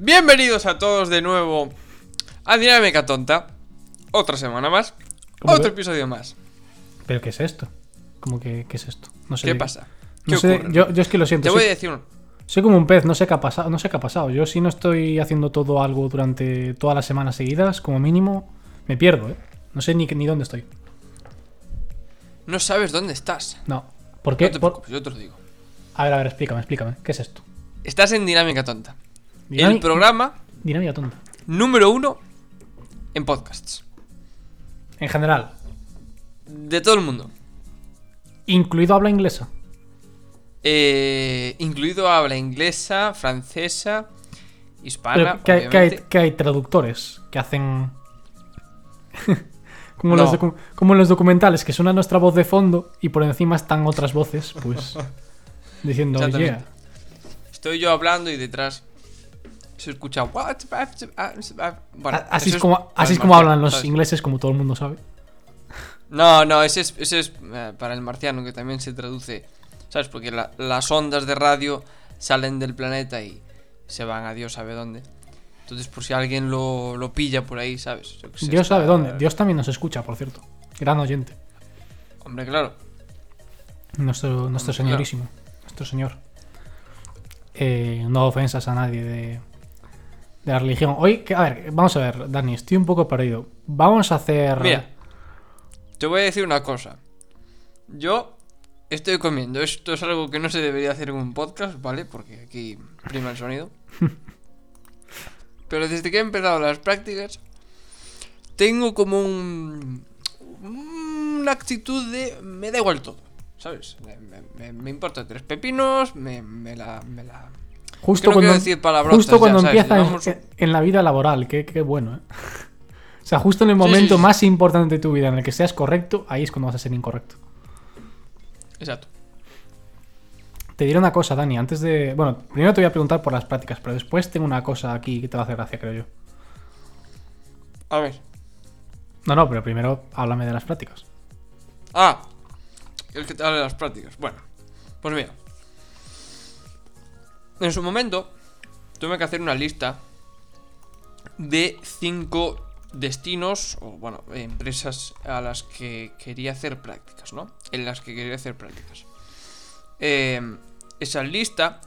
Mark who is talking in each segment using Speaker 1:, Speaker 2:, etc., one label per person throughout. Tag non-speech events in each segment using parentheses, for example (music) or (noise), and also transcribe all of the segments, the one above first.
Speaker 1: Bienvenidos a todos de nuevo a Dinámica Tonta. Otra semana más.
Speaker 2: ¿Cómo
Speaker 1: Otro
Speaker 2: que-
Speaker 1: episodio más.
Speaker 2: ¿Pero qué es esto? ¿Cómo que qué es esto? No sé.
Speaker 1: ¿Qué pasa? ¿Qué
Speaker 2: No sé,
Speaker 1: ocurre?
Speaker 2: yo, yo es que lo siento.
Speaker 1: Te
Speaker 2: soy,
Speaker 1: voy a decir un...
Speaker 2: soy como un pez, no sé qué ha pasado. No sé qué ha pasado. Yo si no estoy haciendo todo algo durante todas las semanas seguidas, como mínimo, me pierdo, ¿eh? No sé ni, ni dónde estoy.
Speaker 1: No sabes dónde estás.
Speaker 2: No. ¿Por qué?
Speaker 1: No te
Speaker 2: Por-
Speaker 1: preocupes, yo te lo digo.
Speaker 2: A ver, a ver, explícame, explícame. ¿Qué es esto?
Speaker 1: Estás en Dinámica Tonta. El
Speaker 2: Dinami-
Speaker 1: programa
Speaker 2: Dinámica tonta.
Speaker 1: número uno en podcasts.
Speaker 2: En general,
Speaker 1: De todo el mundo.
Speaker 2: incluido habla inglesa.
Speaker 1: Eh, incluido habla inglesa, francesa, hispana,
Speaker 2: que, hay- que hay,
Speaker 1: obviamente.
Speaker 2: que hay traductores que hacen. (laughs) como,
Speaker 1: No.
Speaker 2: los como en los documentales, que suena nuestra voz de fondo y por encima están otras voces, pues. (laughs) diciendo, yeah.
Speaker 1: Estoy yo hablando y detrás se escucha what bueno,
Speaker 2: A- Así es como, así es como hablan los
Speaker 1: ¿sabes?
Speaker 2: ingleses, como todo el mundo sabe.
Speaker 1: No, no, ese es, ese es eh, para el marciano que también se traduce, ¿sabes? Porque la- las ondas de radio salen del planeta y se van a Dios sabe dónde. Entonces, por si alguien lo, lo pilla por ahí, ¿sabes? Yo
Speaker 2: Dios
Speaker 1: está-
Speaker 2: sabe dónde. Dios también nos escucha, por cierto. Gran oyente.
Speaker 1: Hombre, claro.
Speaker 2: Nuestro, nuestro
Speaker 1: Hombre,
Speaker 2: señorísimo. Nuestro señor. Eh, no ofensas a nadie de, de la religión. Hoy, a ver, vamos a ver, Dani, estoy un poco perdido. Vamos a hacer.
Speaker 1: Mira, te voy a decir una cosa. Yo estoy comiendo. Esto es algo que no se debería hacer en un podcast, ¿vale? Porque aquí prima el sonido. (laughs) Pero desde que he empezado las prácticas, tengo como un. Una actitud de. Me da igual todo, ¿sabes? Me, me- me- me importa tres pepinos, me, me la. Me la...
Speaker 2: Justo cuando,
Speaker 1: decir
Speaker 2: justo
Speaker 1: ya,
Speaker 2: cuando
Speaker 1: ¿sabes?
Speaker 2: empieza en-
Speaker 1: Llevamos-
Speaker 2: en, en la vida laboral, qué, qué bueno, ¿eh? O sea, justo en el
Speaker 1: sí,
Speaker 2: momento
Speaker 1: sí.
Speaker 2: más importante de tu vida en el que seas correcto, ahí es cuando vas a ser incorrecto.
Speaker 1: Exacto.
Speaker 2: Te diré una cosa, Dani, antes de... Bueno, primero te voy a preguntar por las prácticas, pero después tengo una cosa aquí que te va a hacer gracia, creo yo.
Speaker 1: A ver.
Speaker 2: No, no, pero primero háblame de las prácticas.
Speaker 1: Ah, el que te habla de las prácticas. Bueno, pues mira. En su momento, tuve que hacer una lista de cinco destinos o, bueno, empresas a las que quería hacer prácticas, ¿no? En las que quería hacer prácticas. Eh, esa lista,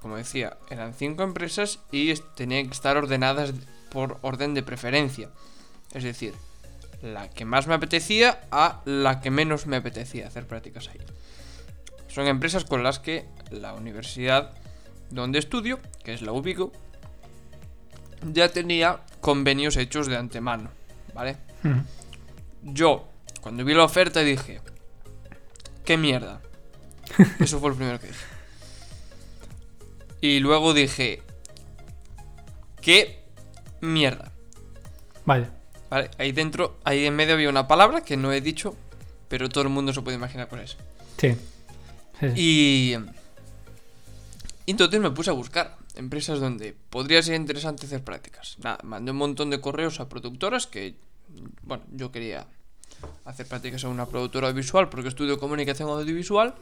Speaker 1: como decía, eran cinco empresas y tenían que estar ordenadas por orden de preferencia. Es decir, la que más me apetecía a la que menos me apetecía hacer prácticas ahí. Son empresas con las que la universidad donde estudio, que es la Ubico, ya tenía convenios hechos de antemano, ¿vale?
Speaker 2: Ujú.
Speaker 1: Yo, cuando vi la oferta dije, ¿qué mierda? (laughs) Eso fue lo primero que dije. Y luego dije, ¿qué mierda?
Speaker 2: Vaya.
Speaker 1: Vale, ahí dentro, ahí en medio había una palabra que no he dicho, pero todo el mundo se puede imaginar cuál es.
Speaker 2: Sí. Sí, sí.
Speaker 1: Y y entonces me puse a buscar empresas donde podría ser interesante hacer prácticas. Nada, mandé un montón de correos a productoras que, bueno, yo quería hacer prácticas en una productora audiovisual porque estudio comunicación audiovisual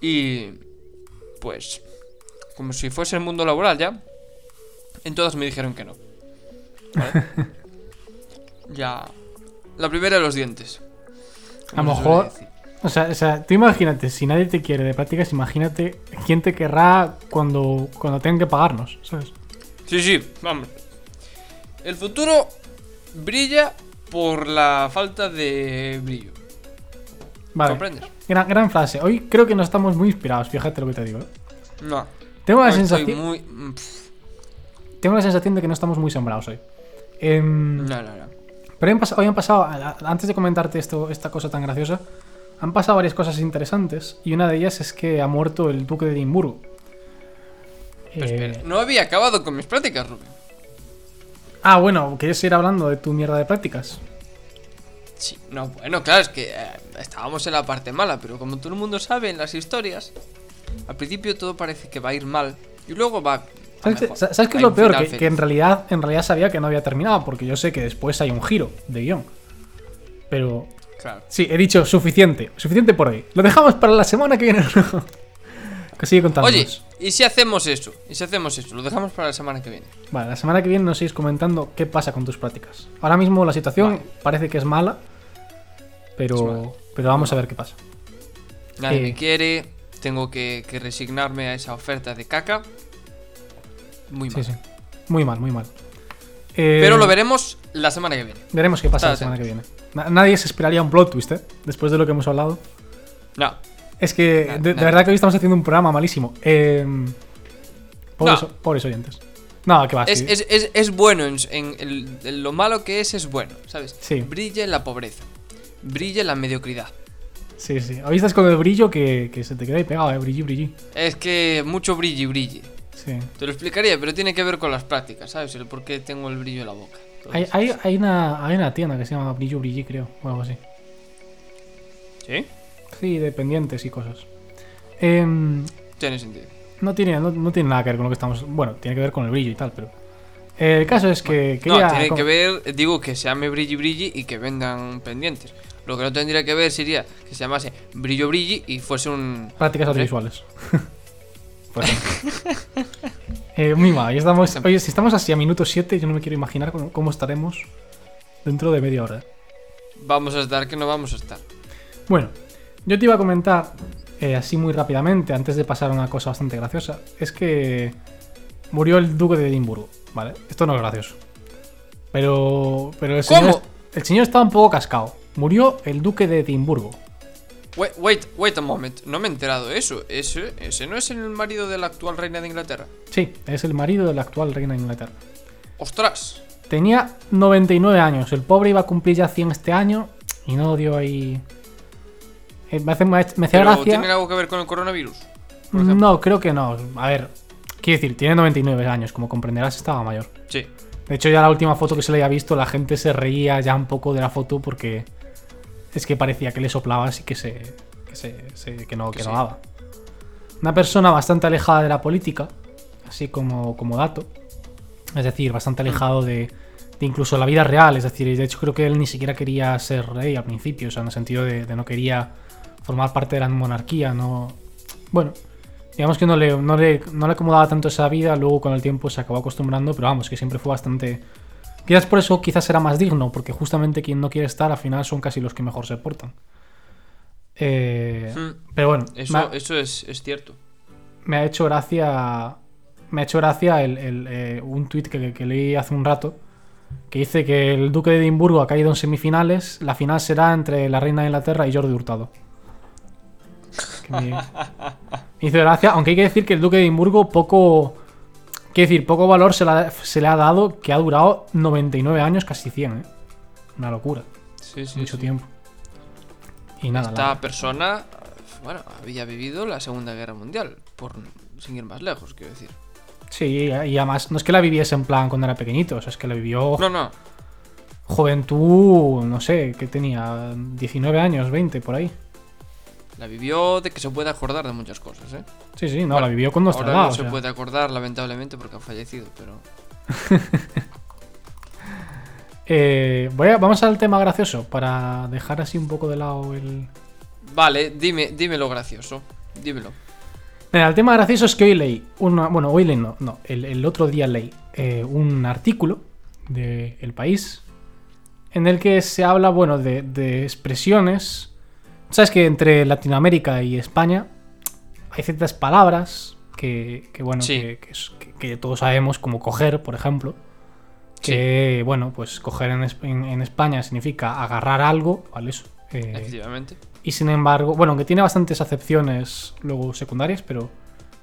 Speaker 1: y pues como si fuese el mundo laboral ya, en todas me dijeron que no. ¿Vale? (laughs) ya la primera de los dientes.
Speaker 2: A lo mejor-. O sea, o sea, tú imagínate, si nadie te quiere de prácticas, imagínate quién te querrá cuando, cuando tengan que pagarnos, ¿sabes?
Speaker 1: Sí, sí, vamos. El futuro brilla por la falta de brillo.
Speaker 2: Vale.
Speaker 1: ¿Comprendes?
Speaker 2: Gran, gran frase. Hoy creo que no estamos muy inspirados, fíjate lo que te digo. ¿eh?
Speaker 1: No.
Speaker 2: Tengo la sensación,
Speaker 1: muy. mm,
Speaker 2: tengo la sensación de que no estamos muy sembrados hoy. Em,
Speaker 1: No, no, no.
Speaker 2: Pero hoy han pasado, antes de comentarte esto, esta cosa tan graciosa, han pasado varias cosas interesantes y una de ellas es que ha muerto el duque de Edimburgo. Eh,
Speaker 1: espera, no había acabado con mis prácticas, Rubén.
Speaker 2: ah, bueno, ¿quieres ir hablando de tu mierda de prácticas?
Speaker 1: Sí, no, bueno, claro, es que eh, estábamos en la parte mala, pero como todo el mundo sabe en las historias, al principio todo parece que va a ir mal y luego va. a
Speaker 2: ¿Sabes, ¿sabes qué es lo peor? Que, que en, realidad, en realidad sabía que no había terminado, porque yo sé que después hay un giro de guion. Pero
Speaker 1: Claro.
Speaker 2: sí, he dicho suficiente, suficiente por hoy. Lo dejamos para la semana que viene. (laughs) que sigue contándonos.
Speaker 1: Oye, ¿Y si hacemos eso? ¿Y si hacemos eso? Lo dejamos para la semana que viene.
Speaker 2: Vale, la semana que viene nos seguís comentando qué pasa con tus prácticas. Ahora mismo la situación
Speaker 1: Vale.
Speaker 2: parece que es mala, pero,
Speaker 1: Es mala.
Speaker 2: pero vamos a ver qué pasa.
Speaker 1: Nadie
Speaker 2: Eh.
Speaker 1: me quiere, tengo que, que resignarme a esa oferta de caca. Muy mal.
Speaker 2: Sí, sí. Muy mal, muy mal. Eh,
Speaker 1: Pero lo veremos la semana que viene.
Speaker 2: Veremos qué pasa la semana que viene. Na- nadie se esperaría un plot twist, ¿eh? Después de lo que hemos hablado.
Speaker 1: No,
Speaker 2: Es que de, verdad que hoy estamos haciendo un programa malísimo. Eh, pobres,
Speaker 1: No.
Speaker 2: pobres oyentes. No, que va.
Speaker 1: es, es, es, es bueno en, en el- en lo malo que es, es bueno, ¿sabes?
Speaker 2: Sí.
Speaker 1: Brilla en la pobreza, brilla en la mediocridad.
Speaker 2: Sí, sí. Hoy estás con el brillo que, que se te queda ahí pegado, ¿eh? Brilli, brilli.
Speaker 1: Es que mucho brilli, brilli.
Speaker 2: Sí.
Speaker 1: Te lo explicaría, pero tiene que ver con las prácticas, ¿sabes? El por qué tengo el brillo en la boca.
Speaker 2: Hay, hay, hay, una, hay una tienda que se llama Brillo Brilli, creo, o algo así.
Speaker 1: ¿Sí?
Speaker 2: Sí, de pendientes y cosas. Em,
Speaker 1: Tiene sentido.
Speaker 2: no, tiene, no, no tiene nada que ver con lo que estamos. Bueno, tiene que ver con el brillo y tal, pero. El caso es que. quería
Speaker 1: no, tiene
Speaker 2: com-
Speaker 1: que ver, digo, que se llame brilli brilli y que vendan pendientes. Lo que no tendría que ver sería que se llamase brillo brilli y fuese un...
Speaker 2: Prácticas
Speaker 1: ¿Sí?
Speaker 2: audiovisuales. (laughs) Ejemplo. (laughs) eh, muy mal. y Estamos, oye, si estamos así a minuto 7, yo no me quiero imaginar cómo, cómo estaremos dentro de media hora.
Speaker 1: Vamos a estar que no vamos a estar.
Speaker 2: Bueno, yo te iba a comentar eh, así muy rápidamente, antes de pasar a una cosa bastante graciosa, es que murió el duque de Edimburgo, ¿vale? Esto no es gracioso. Pero, pero el señor,
Speaker 1: ¿Cómo?
Speaker 2: el señor estaba un poco cascado. Murió el duque de Edimburgo.
Speaker 1: Wait, wait, wait a moment. No me he enterado de eso. Ese, ese no es el marido de la actual reina de Inglaterra.
Speaker 2: Sí, es el marido de la actual reina de Inglaterra.
Speaker 1: ¡Ostras!
Speaker 2: Tenía 99 años. El pobre iba a cumplir ya 100 este año y no dio ahí... Eh, me hace, me hace
Speaker 1: ¿Pero
Speaker 2: gracia...
Speaker 1: tiene algo que ver con el coronavirus? ejemplo?
Speaker 2: No, creo que no. A ver, quiero decir, tiene 99 años, como comprenderás, estaba mayor.
Speaker 1: Sí.
Speaker 2: De hecho, ya la última foto que se le había visto, la gente se reía ya un poco de la foto porque es que parecía que le soplaba así que se. que, se, se- que no,
Speaker 1: Que
Speaker 2: que no
Speaker 1: sí.
Speaker 2: daba. Una persona bastante alejada de la política, así como, como dato. Es decir, bastante alejado de, de incluso la vida real. Es decir, de hecho creo que él ni siquiera quería ser rey al principio, o sea, en el sentido de, de no quería formar parte de la monarquía, no. Bueno, digamos que no le, no, le, no le acomodaba tanto esa vida, luego con el tiempo se acabó acostumbrando, pero vamos, que siempre fue bastante... Quizás por eso quizás era más digno, porque justamente quien no quiere estar al final son casi los que mejor se portan. Eh,
Speaker 1: Hmm.
Speaker 2: pero bueno,
Speaker 1: Eso,
Speaker 2: ha,
Speaker 1: eso es, es cierto.
Speaker 2: me ha hecho gracia... Me ha hecho gracia el, el, eh, un tuit que, que leí hace un rato, que dice que el duque de Edimburgo ha caído en semifinales, la final será entre la reina de Inglaterra y Jordi Hurtado. Que me, me (laughs) hizo gracia, aunque hay que decir que el duque de Edimburgo poco... Quiero decir, poco valor se le, ha, se le ha dado que ha durado 99 años, casi 100, ¿eh? Una locura,
Speaker 1: Sí, sí.
Speaker 2: mucho
Speaker 1: sí.
Speaker 2: tiempo. Y nada,
Speaker 1: Esta
Speaker 2: la-
Speaker 1: persona, bueno, había vivido la Segunda Guerra Mundial, por sin ir más lejos, quiero decir.
Speaker 2: Sí, y además no es que la viviese en plan cuando era pequeñito, o sea, es que la vivió
Speaker 1: No, no.
Speaker 2: juventud, no sé, que tenía 19 años, 20 por ahí.
Speaker 1: La vivió de que se puede acordar de muchas cosas, ¿eh?
Speaker 2: Sí, sí, no,
Speaker 1: Bueno,
Speaker 2: la vivió con nuestra
Speaker 1: Ahora
Speaker 2: o
Speaker 1: se
Speaker 2: sea.
Speaker 1: puede acordar, lamentablemente, porque ha fallecido, pero. (laughs)
Speaker 2: Eh, voy a- vamos al tema gracioso para dejar así un poco de lado el.
Speaker 1: Vale, dime, dime lo gracioso. Dímelo.
Speaker 2: Mira, el tema gracioso es que hoy leí, una, bueno, hoy leí no, no, el, el otro día leí eh, un artículo de El País en el que se habla, bueno, de, de expresiones. Sabes que entre Latinoamérica y España hay ciertas palabras que, que, bueno,
Speaker 1: Sí.
Speaker 2: que, todos sabemos, como coger, por ejemplo.
Speaker 1: Sí.
Speaker 2: Que, bueno, pues coger en, es- en- en España significa agarrar algo, ¿vale? Eso. eh,
Speaker 1: Efectivamente.
Speaker 2: y sin embargo, bueno, aunque tiene bastantes acepciones luego secundarias, pero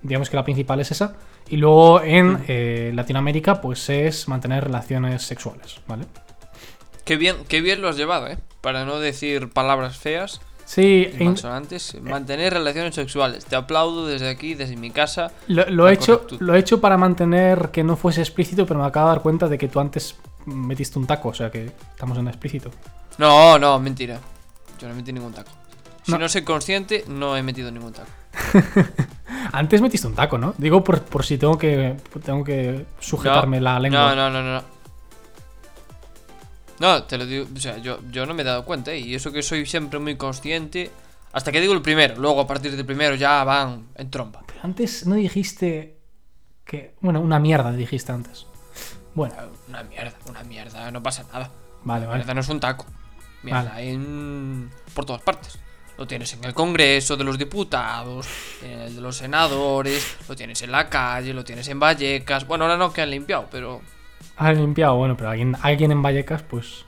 Speaker 2: digamos que la principal es esa. Y luego en eh, Latinoamérica, pues es mantener relaciones sexuales, ¿vale?
Speaker 1: Qué bien, qué bien lo has llevado, ¿eh? Para no decir palabras feas
Speaker 2: Sí, en-.
Speaker 1: Mantener relaciones sexuales. Te aplaudo desde aquí, desde mi casa.
Speaker 2: lo, lo he hecho, lo he hecho para mantener que no fuese explícito, pero me acabo de dar cuenta de que tú antes metiste un taco, o sea que estamos en explícito.
Speaker 1: No, no, mentira. Yo no metí ningún taco. Si
Speaker 2: No.
Speaker 1: no, soy consciente, no he metido ningún taco. (laughs)
Speaker 2: Antes metiste un taco, ¿no? Digo por, por si tengo que, tengo que sujetarme
Speaker 1: No,
Speaker 2: la lengua.
Speaker 1: No, no, no, no. No, te lo digo, o sea, yo, yo no me he dado cuenta, ¿eh? y eso que soy siempre muy consciente. Hasta que digo el primero, luego a partir del primero ya van en trompa.
Speaker 2: Antes no dijiste que. Bueno, una mierda dijiste antes. Bueno,
Speaker 1: Una mierda, una mierda, no pasa nada.
Speaker 2: vale, vale.
Speaker 1: Mierda no es un taco. Mierda,
Speaker 2: Vale.
Speaker 1: en... por todas partes. Lo tienes en el Congreso de los Diputados, en el de los senadores, lo tienes en la calle, lo tienes en Vallecas. Bueno, ahora no que han limpiado, pero
Speaker 2: Han limpiado, bueno, pero alguien, alguien en Vallecas, pues.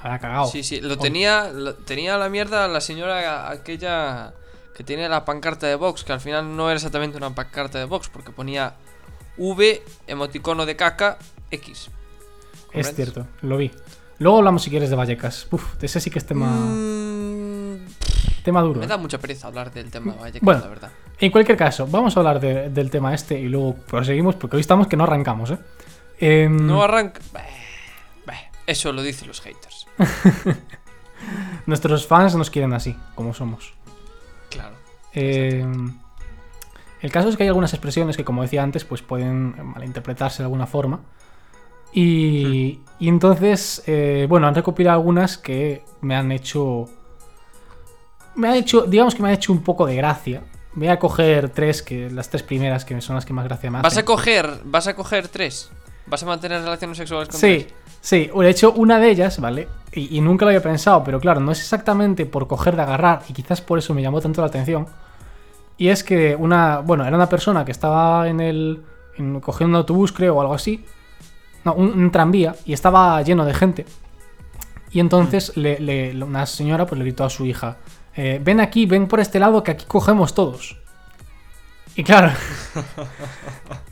Speaker 2: Habrá cagado.
Speaker 1: sí, sí, lo tenía, lo- tenía la mierda la señora aquella que tiene la pancarta de Vox, que al final no era exactamente una pancarta de Vox, porque ponía V, emoticono de caca, X.
Speaker 2: es cierto, lo vi. Luego hablamos si quieres de Vallecas. Uf, ese sí que es tema,
Speaker 1: Mm,
Speaker 2: tema duro.
Speaker 1: me
Speaker 2: ¿eh?
Speaker 1: da mucha pereza hablar del tema de Vallecas,
Speaker 2: Bueno.
Speaker 1: la verdad.
Speaker 2: En cualquier caso, vamos a hablar de- del tema este y luego proseguimos porque hoy estamos que no arrancamos, ¿eh? Em,
Speaker 1: No arranca. Eso lo dicen los haters. (laughs)
Speaker 2: nuestros fans nos quieren así, como somos.
Speaker 1: Claro.
Speaker 2: Em, el caso es que hay algunas expresiones que, como decía antes, pues pueden malinterpretarse de alguna forma. Y, y entonces, eh, bueno, han recopilado algunas que me han hecho. Me han hecho, digamos que me han hecho un poco de gracia. Voy a coger tres, que las tres primeras que son las que más gracia me hacen.
Speaker 1: ¿Vas a coger. ¿Vas a coger tres? ¿Vas a mantener relaciones sexuales con
Speaker 2: Sí,
Speaker 1: tres?
Speaker 2: sí. De hecho, una de ellas, ¿vale? Y, y nunca lo había pensado, pero claro, no es exactamente por coger de agarrar, y quizás por eso me llamó tanto la atención. Y es que una. Bueno, era una persona que estaba en el. En, cogiendo un autobús, creo, o algo así. No, un, un tranvía, y estaba lleno de gente. Y entonces le, le- una señora pues, le gritó a su hija: eh, Ven aquí, ven por este lado, que aquí cogemos todos. Y claro,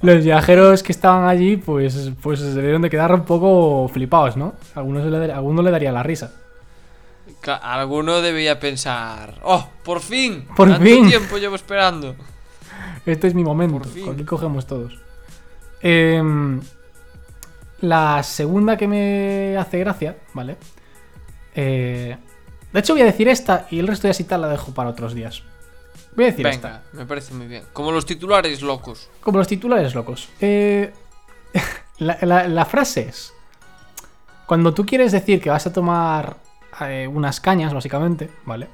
Speaker 2: los viajeros que estaban allí, pues, pues se debieron de quedar un poco flipados, ¿no? Algunos le, alguno le daría la risa.
Speaker 1: Alguno debía pensar. ¡Oh! ¡Por fin!
Speaker 2: ¡Por
Speaker 1: ¿Tanto
Speaker 2: fin!
Speaker 1: tiempo llevo esperando?
Speaker 2: Este es mi momento. Aquí cogemos todos. Em, la segunda que me hace gracia, ¿vale? Eh, de hecho, voy a decir esta y el resto de así tal la dejo para otros días. Voy a decir esta.
Speaker 1: Venga, me parece muy bien. Como los titulares locos.
Speaker 2: Como los titulares locos. Eh, (laughs) la, la- la frase es: Cuando tú quieres decir que vas a tomar eh, unas cañas, básicamente, ¿vale?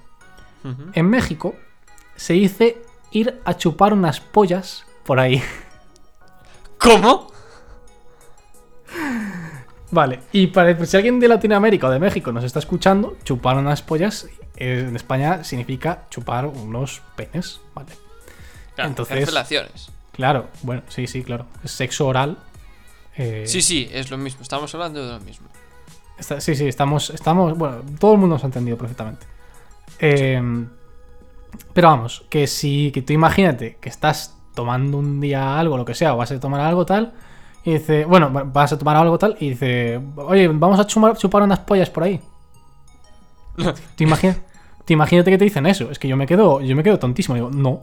Speaker 2: En México se dice ir a chupar unas pollas por ahí. (laughs)
Speaker 1: ¿Cómo?
Speaker 2: Vale, y para si alguien de Latinoamérica o de México nos está escuchando, chupar unas pollas eh, en España significa chupar unos penes, ¿vale?
Speaker 1: Claro,
Speaker 2: Entonces-
Speaker 1: relaciones.
Speaker 2: Claro, bueno, sí, sí, claro. Es sexo oral. eh,
Speaker 1: Sí, sí, es lo mismo. Estamos hablando de lo mismo.
Speaker 2: está- sí, sí, estamos, estamos. Bueno, todo el mundo nos ha entendido perfectamente. Eh, pero vamos, que si. Que tú imagínate que estás tomando un día algo, lo que sea, o vas a tomar algo tal. Y dice, bueno, vas a tomar algo tal. Y dice, oye, vamos a chumar- chupar unas pollas por ahí. (laughs) ¿Te, imagina- te imagínate que te dicen eso. Es que yo me quedo, yo me quedo tontísimo. Digo, no.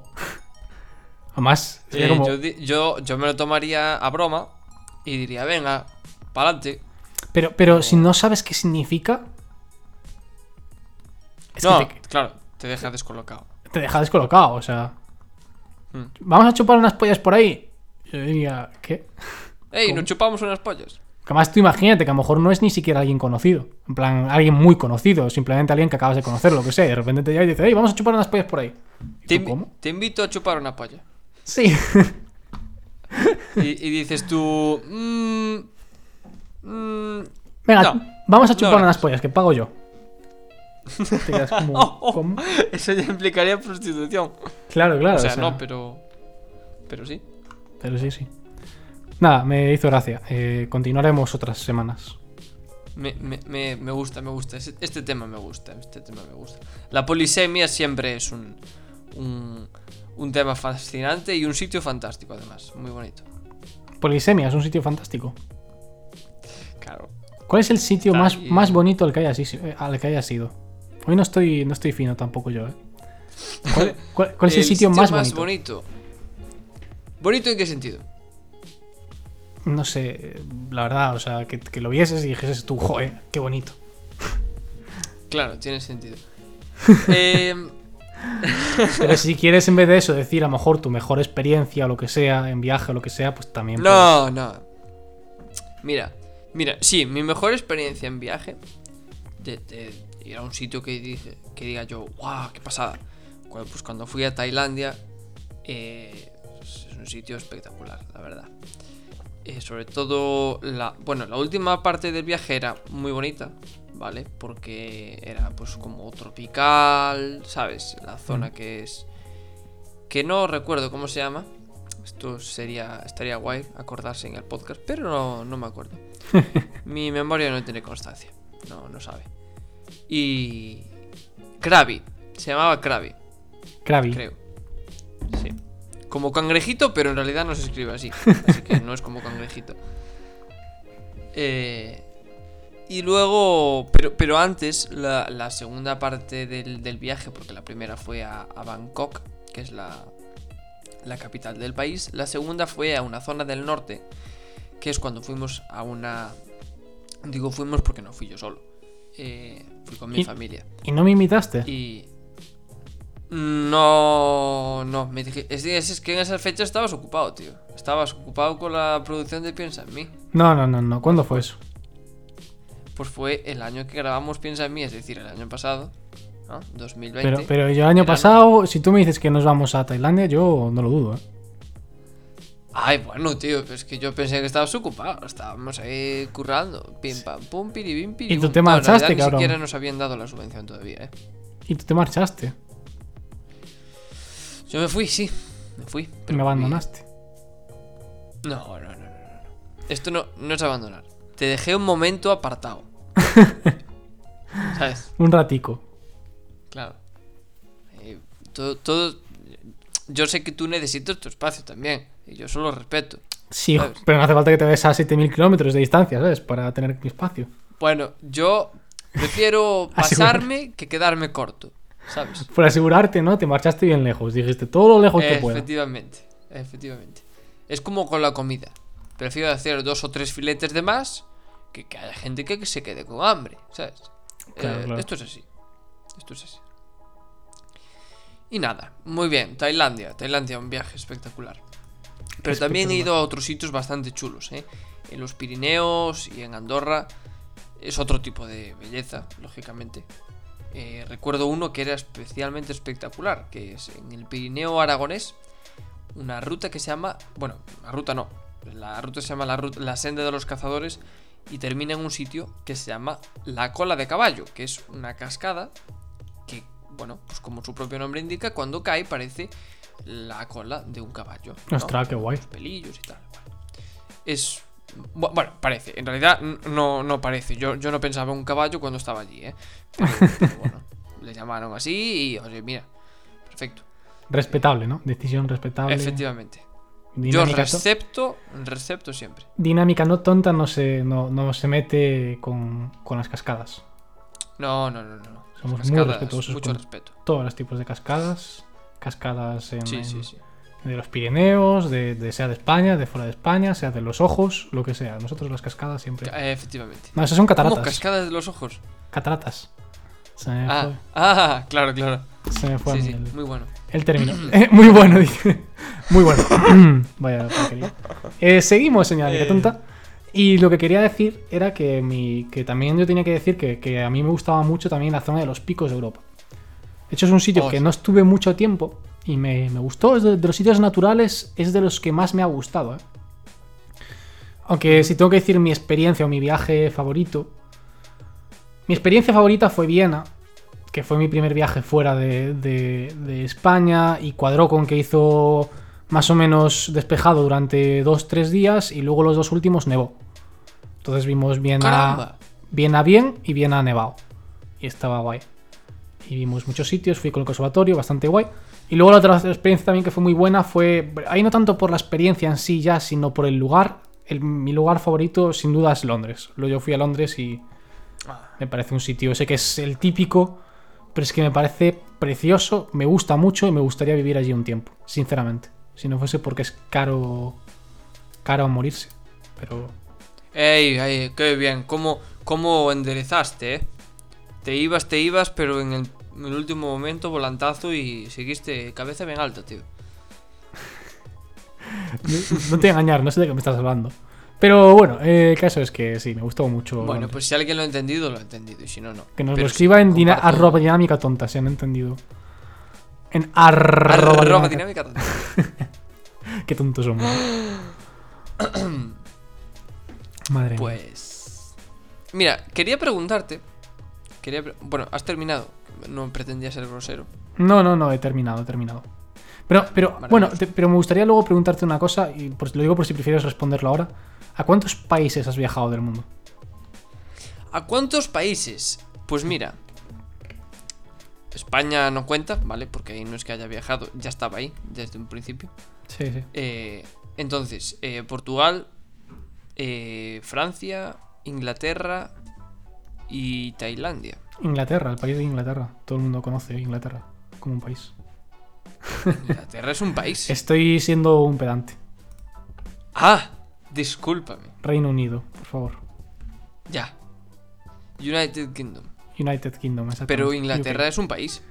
Speaker 2: (laughs) Además, como-
Speaker 1: yo, yo, yo me lo tomaría a broma y diría, venga, pa'lante.
Speaker 2: pero, pero si no sabes qué significa. Es
Speaker 1: no,
Speaker 2: que te,
Speaker 1: claro, te deja descolocado.
Speaker 2: te deja descolocado, o sea.
Speaker 1: Hmm.
Speaker 2: Vamos a chupar unas pollas por ahí. Yo diría, ¿qué?
Speaker 1: ¡Ey, nos chupamos unas pollas!
Speaker 2: Además, tú imagínate que a lo mejor no es ni siquiera alguien conocido. En plan, alguien muy conocido. Simplemente alguien que acabas de conocer, lo que sea. Y de repente te llega y dice, hey, vamos a chupar unas pollas por ahí. ¿Y
Speaker 1: Te, invi-
Speaker 2: ¿Cómo?
Speaker 1: te invito a chupar una polla.
Speaker 2: Sí. (laughs)
Speaker 1: Y, y dices tú... "Mm, mm,
Speaker 2: Venga,
Speaker 1: No.
Speaker 2: vamos a chupar
Speaker 1: No,
Speaker 2: unas pollas, que pago yo. (laughs) Te quedas como, (laughs) ¿cómo?
Speaker 1: Eso ya implicaría prostitución.
Speaker 2: Claro, claro.
Speaker 1: o sea, no, pero... Pero sí.
Speaker 2: Pero sí, sí. Nada, me hizo gracia. Eh, continuaremos otras semanas.
Speaker 1: Me, me, me, me gusta, me gusta. Ese- Este tema me gusta, este tema me gusta. La polisemia siempre es un, un, un tema fascinante y un sitio fantástico, además. Muy bonito.
Speaker 2: Polisemia es un sitio fantástico.
Speaker 1: Claro.
Speaker 2: ¿Cuál es el sitio
Speaker 1: Está
Speaker 2: más,
Speaker 1: ahí.
Speaker 2: más bonito al que hayas, eh, al que hayas ido? Hoy no estoy, no estoy fino tampoco yo, ¿eh? ¿Cuál, cuál- cuál es el, (laughs) sitio, más, bonito?
Speaker 1: bonito. en qué sentido?
Speaker 2: No sé, la verdad, o sea, que, que lo vieses y dijeses tú, joder, qué bonito.
Speaker 1: Claro, tiene sentido. (laughs) Eh,
Speaker 2: Pero si quieres en vez de eso decir a lo mejor tu mejor experiencia o lo que sea, en viaje o lo que sea, pues también.
Speaker 1: no, no. Mira, mira, sí, mi mejor experiencia en viaje de, de ir a un sitio que, dice, que diga yo, wow, qué pasada. Cu- Pues cuando fui a Tailandia Eh, es un sitio espectacular, la verdad. Eh, sobre todo la. Bueno, la última parte del viaje era muy bonita, ¿vale? Porque era pues como tropical, ¿sabes? La zona que es. Que no recuerdo cómo se llama. Esto sería. estaría guay acordarse en el podcast, pero no, no me acuerdo. (laughs) Mi memoria no tiene constancia. No, no sabe. Y. Krabi. Se llamaba Krabi,
Speaker 2: Krabi.
Speaker 1: creo. Como cangrejito, pero en realidad no se escribe así. (laughs) Así que no es como cangrejito. Eh, y luego, pero, pero antes, la, la segunda parte del, del viaje, porque la primera fue a, a Bangkok, que es la, la capital del país. La segunda fue a una zona del norte, que es cuando fuimos a una... Digo fuimos porque no fui yo solo. Eh, fui con mi
Speaker 2: Y-
Speaker 1: familia.
Speaker 2: ¿Y no me invitaste?
Speaker 1: Y. No, no, me dije. Es, que en esas fechas estabas ocupado, tío. Estabas ocupado con la producción de Piensa en mí.
Speaker 2: No, no, no, no. ¿Cuándo fue eso?
Speaker 1: Pues fue el año que grabamos Piensa en mí, es decir, el año pasado, ¿no? 2020.
Speaker 2: Pero, pero yo el año pasado, si tú me dices que nos vamos a Tailandia, yo no lo dudo, ¿eh?
Speaker 1: Ay, bueno, tío, es que yo pensé que estabas ocupado. Estábamos ahí currando. Pim, pam, pum, piribim, piribum.
Speaker 2: tú te
Speaker 1: No, en
Speaker 2: marchaste,
Speaker 1: realidad
Speaker 2: cabrón.
Speaker 1: Ni siquiera nos habían dado la subvención todavía, ¿eh?
Speaker 2: Y tú te marchaste.
Speaker 1: Yo me fui, sí. Me fui. Pero
Speaker 2: me abandonaste.
Speaker 1: No, no, no, no, no. Esto no, no es abandonar. Te dejé un momento apartado. (laughs) ¿Sabes?
Speaker 2: Un ratico.
Speaker 1: Claro. Eh, todo, todo. Yo sé que tú necesitas tu espacio también. Y yo eso lo respeto.
Speaker 2: Sí,
Speaker 1: ¿Sabes?
Speaker 2: pero no hace falta que te vayas a 7000 kilómetros de distancia, ¿sabes? Para tener mi espacio.
Speaker 1: Bueno, yo prefiero (laughs) pasarme que quedarme corto. ¿Sabes?
Speaker 2: Por asegurarte, ¿no? Te marchaste bien lejos. Dijiste todo lo lejos que pueda.
Speaker 1: Efectivamente. Efectivamente. Es como con la comida. Prefiero hacer dos o tres filetes de más que que haya gente que se quede con hambre. ¿Sabes?
Speaker 2: Claro,
Speaker 1: Eh,
Speaker 2: claro.
Speaker 1: Esto es así. Esto es así. Y nada, muy bien. Tailandia. Tailandia, un viaje espectacular. Pero también he ido a otros sitios bastante chulos, ¿eh? En los Pirineos y en Andorra. Es otro tipo de belleza, lógicamente. Eh, recuerdo uno que era especialmente espectacular, que es en el Pirineo aragonés, una ruta que se llama, bueno, la ruta no, la ruta se llama la, ruta- la senda de los cazadores y termina en un sitio que se llama la cola de caballo, que es una cascada que, bueno, pues como su propio nombre indica, cuando cae parece la cola de un caballo. ¿no?
Speaker 2: Ostras, qué guay.
Speaker 1: Los pelillos y tal. Bueno, es. Bu- Bueno, parece. En realidad no, no parece. Yo, yo no pensaba en un caballo cuando estaba allí, ¿eh? Pero, (laughs) pero bueno, le llamaron así y, oye, mira, perfecto.
Speaker 2: Respetable, ¿no? Decisión respetable.
Speaker 1: Efectivamente. Yo
Speaker 2: Dinámica,
Speaker 1: recepto, recepto siempre.
Speaker 2: dinámica no tonta no se, no, no se mete con, con las cascadas.
Speaker 1: No, no, no, no.
Speaker 2: Somos muy respetuosos
Speaker 1: Mucho
Speaker 2: con-
Speaker 1: respeto.
Speaker 2: Todos los tipos de cascadas. Cascadas en,
Speaker 1: Sí,
Speaker 2: en-
Speaker 1: sí, sí.
Speaker 2: De los Pirineos, de, de sea de España, de fuera de España, sea de los ojos, lo que sea. Nosotros las cascadas siempre.
Speaker 1: Eh, efectivamente.
Speaker 2: No, esas son
Speaker 1: ¿Cómo
Speaker 2: cataratas.
Speaker 1: cascadas de los ojos?
Speaker 2: Cataratas. Se me
Speaker 1: Ah, ah, claro, claro.
Speaker 2: fue, se me fue a
Speaker 1: Sí,
Speaker 2: mí
Speaker 1: sí,
Speaker 2: el,
Speaker 1: muy bueno.
Speaker 2: el término. Eh, (clears throat) (laughs) muy bueno, dice. Muy bueno. (clears throat) Vaya porquería. Eh, seguimos, señora
Speaker 1: Eh.
Speaker 2: tonta. Y lo que quería decir era que, mi, que también yo tenía que decir que, que a mí me gustaba mucho también la zona de los picos de Europa. De hecho, es un sitio
Speaker 1: Oh,
Speaker 2: que no estuve mucho tiempo y me, me gustó. Es de, de los sitios naturales, es de los que más me ha gustado. ¿eh? Aunque si tengo que decir mi experiencia o mi viaje favorito, mi experiencia favorita fue Viena, que fue mi primer viaje fuera de, de- de España y cuadró con que hizo más o menos despejado durante dos, tres días y luego los dos últimos nevó. Entonces vimos Viena,
Speaker 1: ¡Caramba!
Speaker 2: Viena bien y Viena nevado. Y estaba guay. Y vimos muchos sitios, fui con el conservatorio, bastante guay. Y luego la otra experiencia también que fue muy buena fue, ahí no tanto por la experiencia en sí ya, sino por el lugar. El- mi lugar favorito sin duda es Londres. Lo- Yo fui a Londres y me parece un sitio, sé que es el típico, pero es que me parece precioso, me gusta mucho y me gustaría vivir allí un tiempo, sinceramente. Si no fuese porque es caro, caro a morirse. Pero
Speaker 1: ¡Ey, ey! ¡Qué bien! ¿Cómo, cómo enderezaste, eh? Te ibas, te ibas, pero en el, en el último momento volantazo y seguiste cabeza bien alta, tío.
Speaker 2: no te voy a engañar, no sé de qué me estás hablando. Pero bueno, eh, el caso es que sí, me gustó mucho.
Speaker 1: Bueno, pues si alguien lo ha entendido, lo ha entendido, y si no, no.
Speaker 2: que nos
Speaker 1: Pero
Speaker 2: lo escriba en dina- arroba dinámica tonta, si han entendido. En arroba,
Speaker 1: Arroba
Speaker 2: dinámica.
Speaker 1: dinámica. (laughs)
Speaker 2: Qué tontos somos. (clears throat) Madre mía.
Speaker 1: Pues. Mira, quería preguntarte. Quería pre- bueno, has terminado. No pretendía ser grosero.
Speaker 2: No, no, no, he terminado, he terminado. Pero, pero, bueno, te- pero me gustaría luego preguntarte una cosa, y por- lo digo por si prefieres responderlo ahora. ¿A cuántos países has viajado del mundo?
Speaker 1: ¿A cuántos países? Pues mira. España no cuenta, ¿vale? Porque ahí no es que haya viajado, ya estaba ahí desde un principio.
Speaker 2: Sí, sí.
Speaker 1: Eh, entonces, eh, Portugal, eh, Francia, Inglaterra y Tailandia.
Speaker 2: Inglaterra, el país de Inglaterra. Todo el mundo conoce Inglaterra como un país.
Speaker 1: Inglaterra es un país.
Speaker 2: Estoy siendo un pedante.
Speaker 1: Ah, discúlpame.
Speaker 2: Reino Unido, por favor.
Speaker 1: Ya. United Kingdom.
Speaker 2: United Kingdom, exactamente.
Speaker 1: Pero Inglaterra
Speaker 2: UK.
Speaker 1: es un país.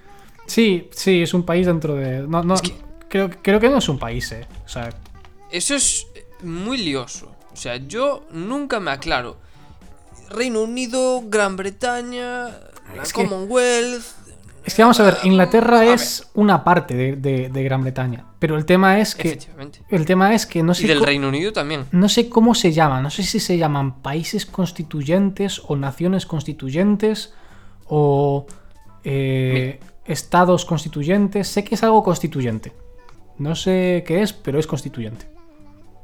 Speaker 2: Sí, sí, es un país dentro de. No, no,
Speaker 1: Es que-
Speaker 2: creo, creo que no es un país, eh. O sea,
Speaker 1: Eso es muy lioso. O sea, yo nunca me aclaro. Reino Unido, Gran Bretaña, la
Speaker 2: Es que-
Speaker 1: Commonwealth.
Speaker 2: es que vamos a ver, Inglaterra
Speaker 1: A ver.
Speaker 2: es una parte de, de- de Gran Bretaña. Pero el tema es que.
Speaker 1: Efectivamente.
Speaker 2: El tema es que no
Speaker 1: Y
Speaker 2: sé.
Speaker 1: del
Speaker 2: co-
Speaker 1: Reino Unido también.
Speaker 2: No sé cómo se llaman, no sé si se llaman países constituyentes o naciones constituyentes o eh, estados constituyentes. Sé que es algo constituyente. No sé qué es, pero es constituyente.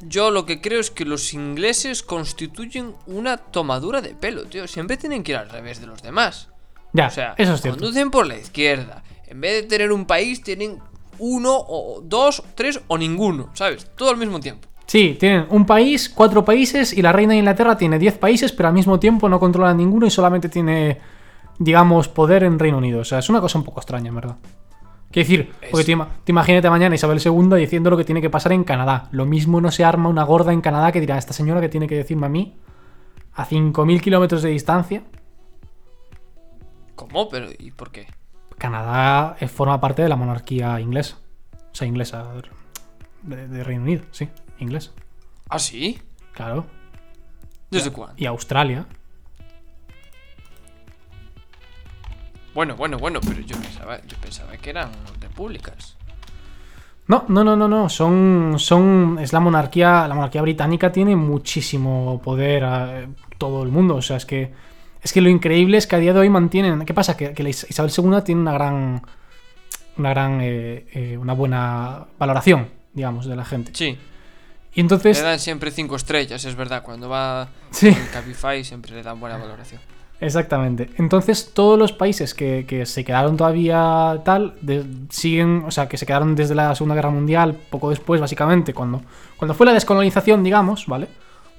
Speaker 1: Yo lo que creo es que los ingleses constituyen una tomadura de pelo, tío. Siempre tienen que ir al revés de los demás.
Speaker 2: Ya,
Speaker 1: O sea,
Speaker 2: eso es cierto.
Speaker 1: conducen por la izquierda. En vez de tener un país, tienen uno o dos, tres o ninguno, ¿sabes? Todo al mismo tiempo.
Speaker 2: Sí, tienen un país, cuatro países y la reina de Inglaterra tiene diez países, pero al mismo tiempo no controla ninguno y solamente tiene, digamos, poder en Reino Unido. O sea, es una cosa un poco extraña, en verdad. Quiero decir, porque te imagínate mañana Isabel II diciendo lo que tiene que pasar en Canadá. Lo mismo no se arma una gorda en Canadá que dirá, esta señora que tiene que decirme a mí, a 5.000 kilómetros de distancia,
Speaker 1: ¿Cómo? Pero ¿y por qué?
Speaker 2: Canadá eh, forma parte de la monarquía inglesa. O sea, inglesa, de, de Reino Unido, sí, inglesa.
Speaker 1: ¿Ah, sí?
Speaker 2: Claro.
Speaker 1: ¿Desde cuándo?
Speaker 2: Y Australia.
Speaker 1: Bueno, bueno, bueno, pero yo pensaba, yo pensaba que eran repúblicas.
Speaker 2: No, no, no, no, no. Son, son, es la monarquía, la monarquía británica tiene muchísimo poder a todo el mundo. O sea, es que, es que lo increíble es que a día de hoy mantienen. ¿Qué pasa? Que, que la Is- Isabel II tiene una gran, una gran, eh, eh, una buena valoración, digamos, de la gente.
Speaker 1: Sí.
Speaker 2: Y entonces,
Speaker 1: Le dan siempre cinco estrellas, es verdad. Cuando va
Speaker 2: sí,
Speaker 1: en Cabify siempre le dan buena valoración.
Speaker 2: exactamente. Entonces, todos los países que, que se quedaron todavía tal, de- siguen, o sea, que se quedaron desde la Segunda Guerra Mundial, poco después, básicamente, cuando, cuando fue la descolonización, digamos, ¿vale?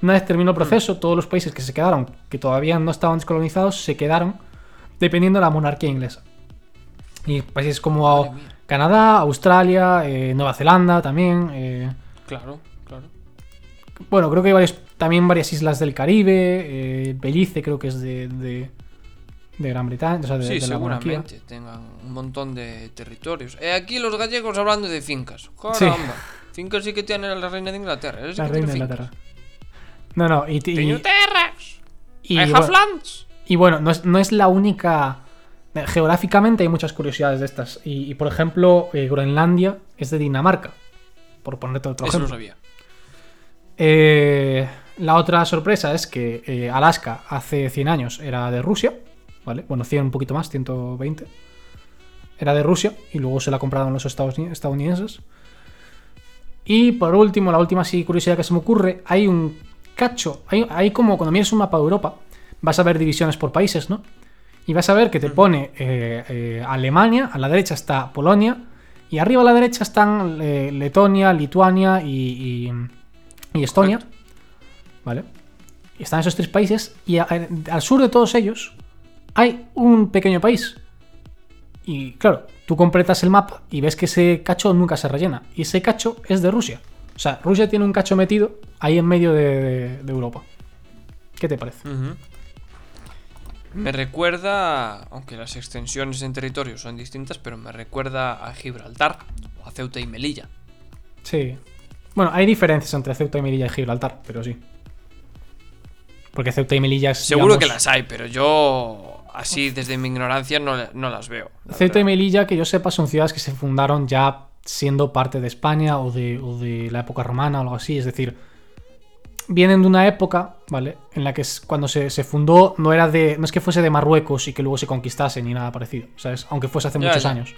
Speaker 2: Una vez terminó el proceso, todos los países que se quedaron, que todavía no estaban descolonizados, se quedaron dependiendo de la monarquía inglesa. Y países como. Canadá, Australia, eh, Nueva Zelanda también. eh,
Speaker 1: Claro, claro.
Speaker 2: bueno, creo que hay varios, también varias islas del Caribe. eh, Belice creo que es de, de, de Gran Bretaña, o sea, de,
Speaker 1: Sí,
Speaker 2: de la monarquía.
Speaker 1: seguramente tengan un montón de territorios. Eh, aquí los gallegos hablando de fincas.
Speaker 2: Sí.
Speaker 1: Caramba. Fincas sí que tiene la reina de Inglaterra. sí
Speaker 2: La reina de Inglaterra.
Speaker 1: fincas.
Speaker 2: No, no, y, y, y
Speaker 1: I have
Speaker 2: bueno, y bueno, no es, no es la única. Geográficamente hay muchas curiosidades de estas. Y, y, por ejemplo, eh, Groenlandia es de Dinamarca. Por ponerte otro
Speaker 1: Eso lo
Speaker 2: ejemplo.
Speaker 1: sabía.
Speaker 2: Eh, la otra sorpresa es que eh, Alaska hace 100 años era de Rusia, ¿vale? Bueno, 100 un poquito más, 120. Era de Rusia y luego se la compraron los estadounidenses. Y por último, la última sí, curiosidad que se me ocurre, hay un cacho, hay, hay como cuando miras un mapa de Europa, vas a ver divisiones por países, ¿no? Y vas a ver que te pone eh, eh, Alemania, a la derecha está Polonia, y arriba a la derecha están eh, Letonia, Lituania y, y- y Estonia.
Speaker 1: Correcto.
Speaker 2: ¿Vale? Y están esos tres países y a- al sur de todos ellos hay un pequeño país. Y claro, tú completas el mapa y ves que ese cacho nunca se rellena. Y ese cacho es de Rusia. O sea, Rusia tiene un cacho metido ahí en medio de, de- de Europa. ¿Qué te parece?
Speaker 1: Me recuerda, aunque las extensiones en territorio son distintas, pero me recuerda a Gibraltar o a Ceuta y Melilla.
Speaker 2: Sí. Bueno, hay diferencias entre Ceuta y Melilla y Gibraltar, pero sí. Porque Ceuta y Melilla es.
Speaker 1: Seguro
Speaker 2: digamos,
Speaker 1: que las hay, pero yo así desde mi ignorancia no, no las veo. la
Speaker 2: Ceuta y. Melilla, que yo sepa, son ciudades que se fundaron ya siendo parte de España o de, o de la época romana o algo así. Es decir, vienen de una época, ¿vale? En la que cuando se, se fundó no era de. No es que fuese de Marruecos y que luego se conquistase ni nada parecido, ¿sabes? Aunque fuese hace muchos años.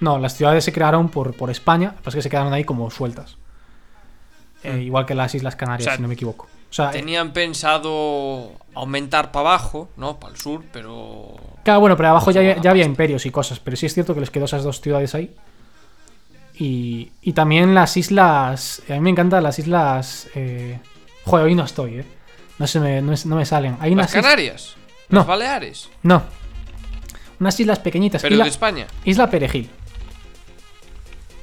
Speaker 2: No, las ciudades se crearon por, por España, es que se quedaron ahí como sueltas. Eh, igual que las Islas Canarias.
Speaker 1: O sea,
Speaker 2: si no me equivoco. O sea, eh,
Speaker 1: Tenían pensado aumentar para abajo, ¿no? Para el sur, pero.
Speaker 2: Claro, bueno, pero abajo ya, ya había imperios y cosas, pero sí es cierto que les quedó esas dos ciudades ahí. Y, y también las islas. A mí me encantan las islas. Eh... Joder, hoy no estoy, ¿eh? No, se me, no, es- no me salen. Hay
Speaker 1: Las
Speaker 2: unas is-
Speaker 1: Canarias.
Speaker 2: No.
Speaker 1: Las Baleares.
Speaker 2: No. Unas islas pequeñitas.
Speaker 1: Pero
Speaker 2: Isla,
Speaker 1: de España.
Speaker 2: Isla Perejil.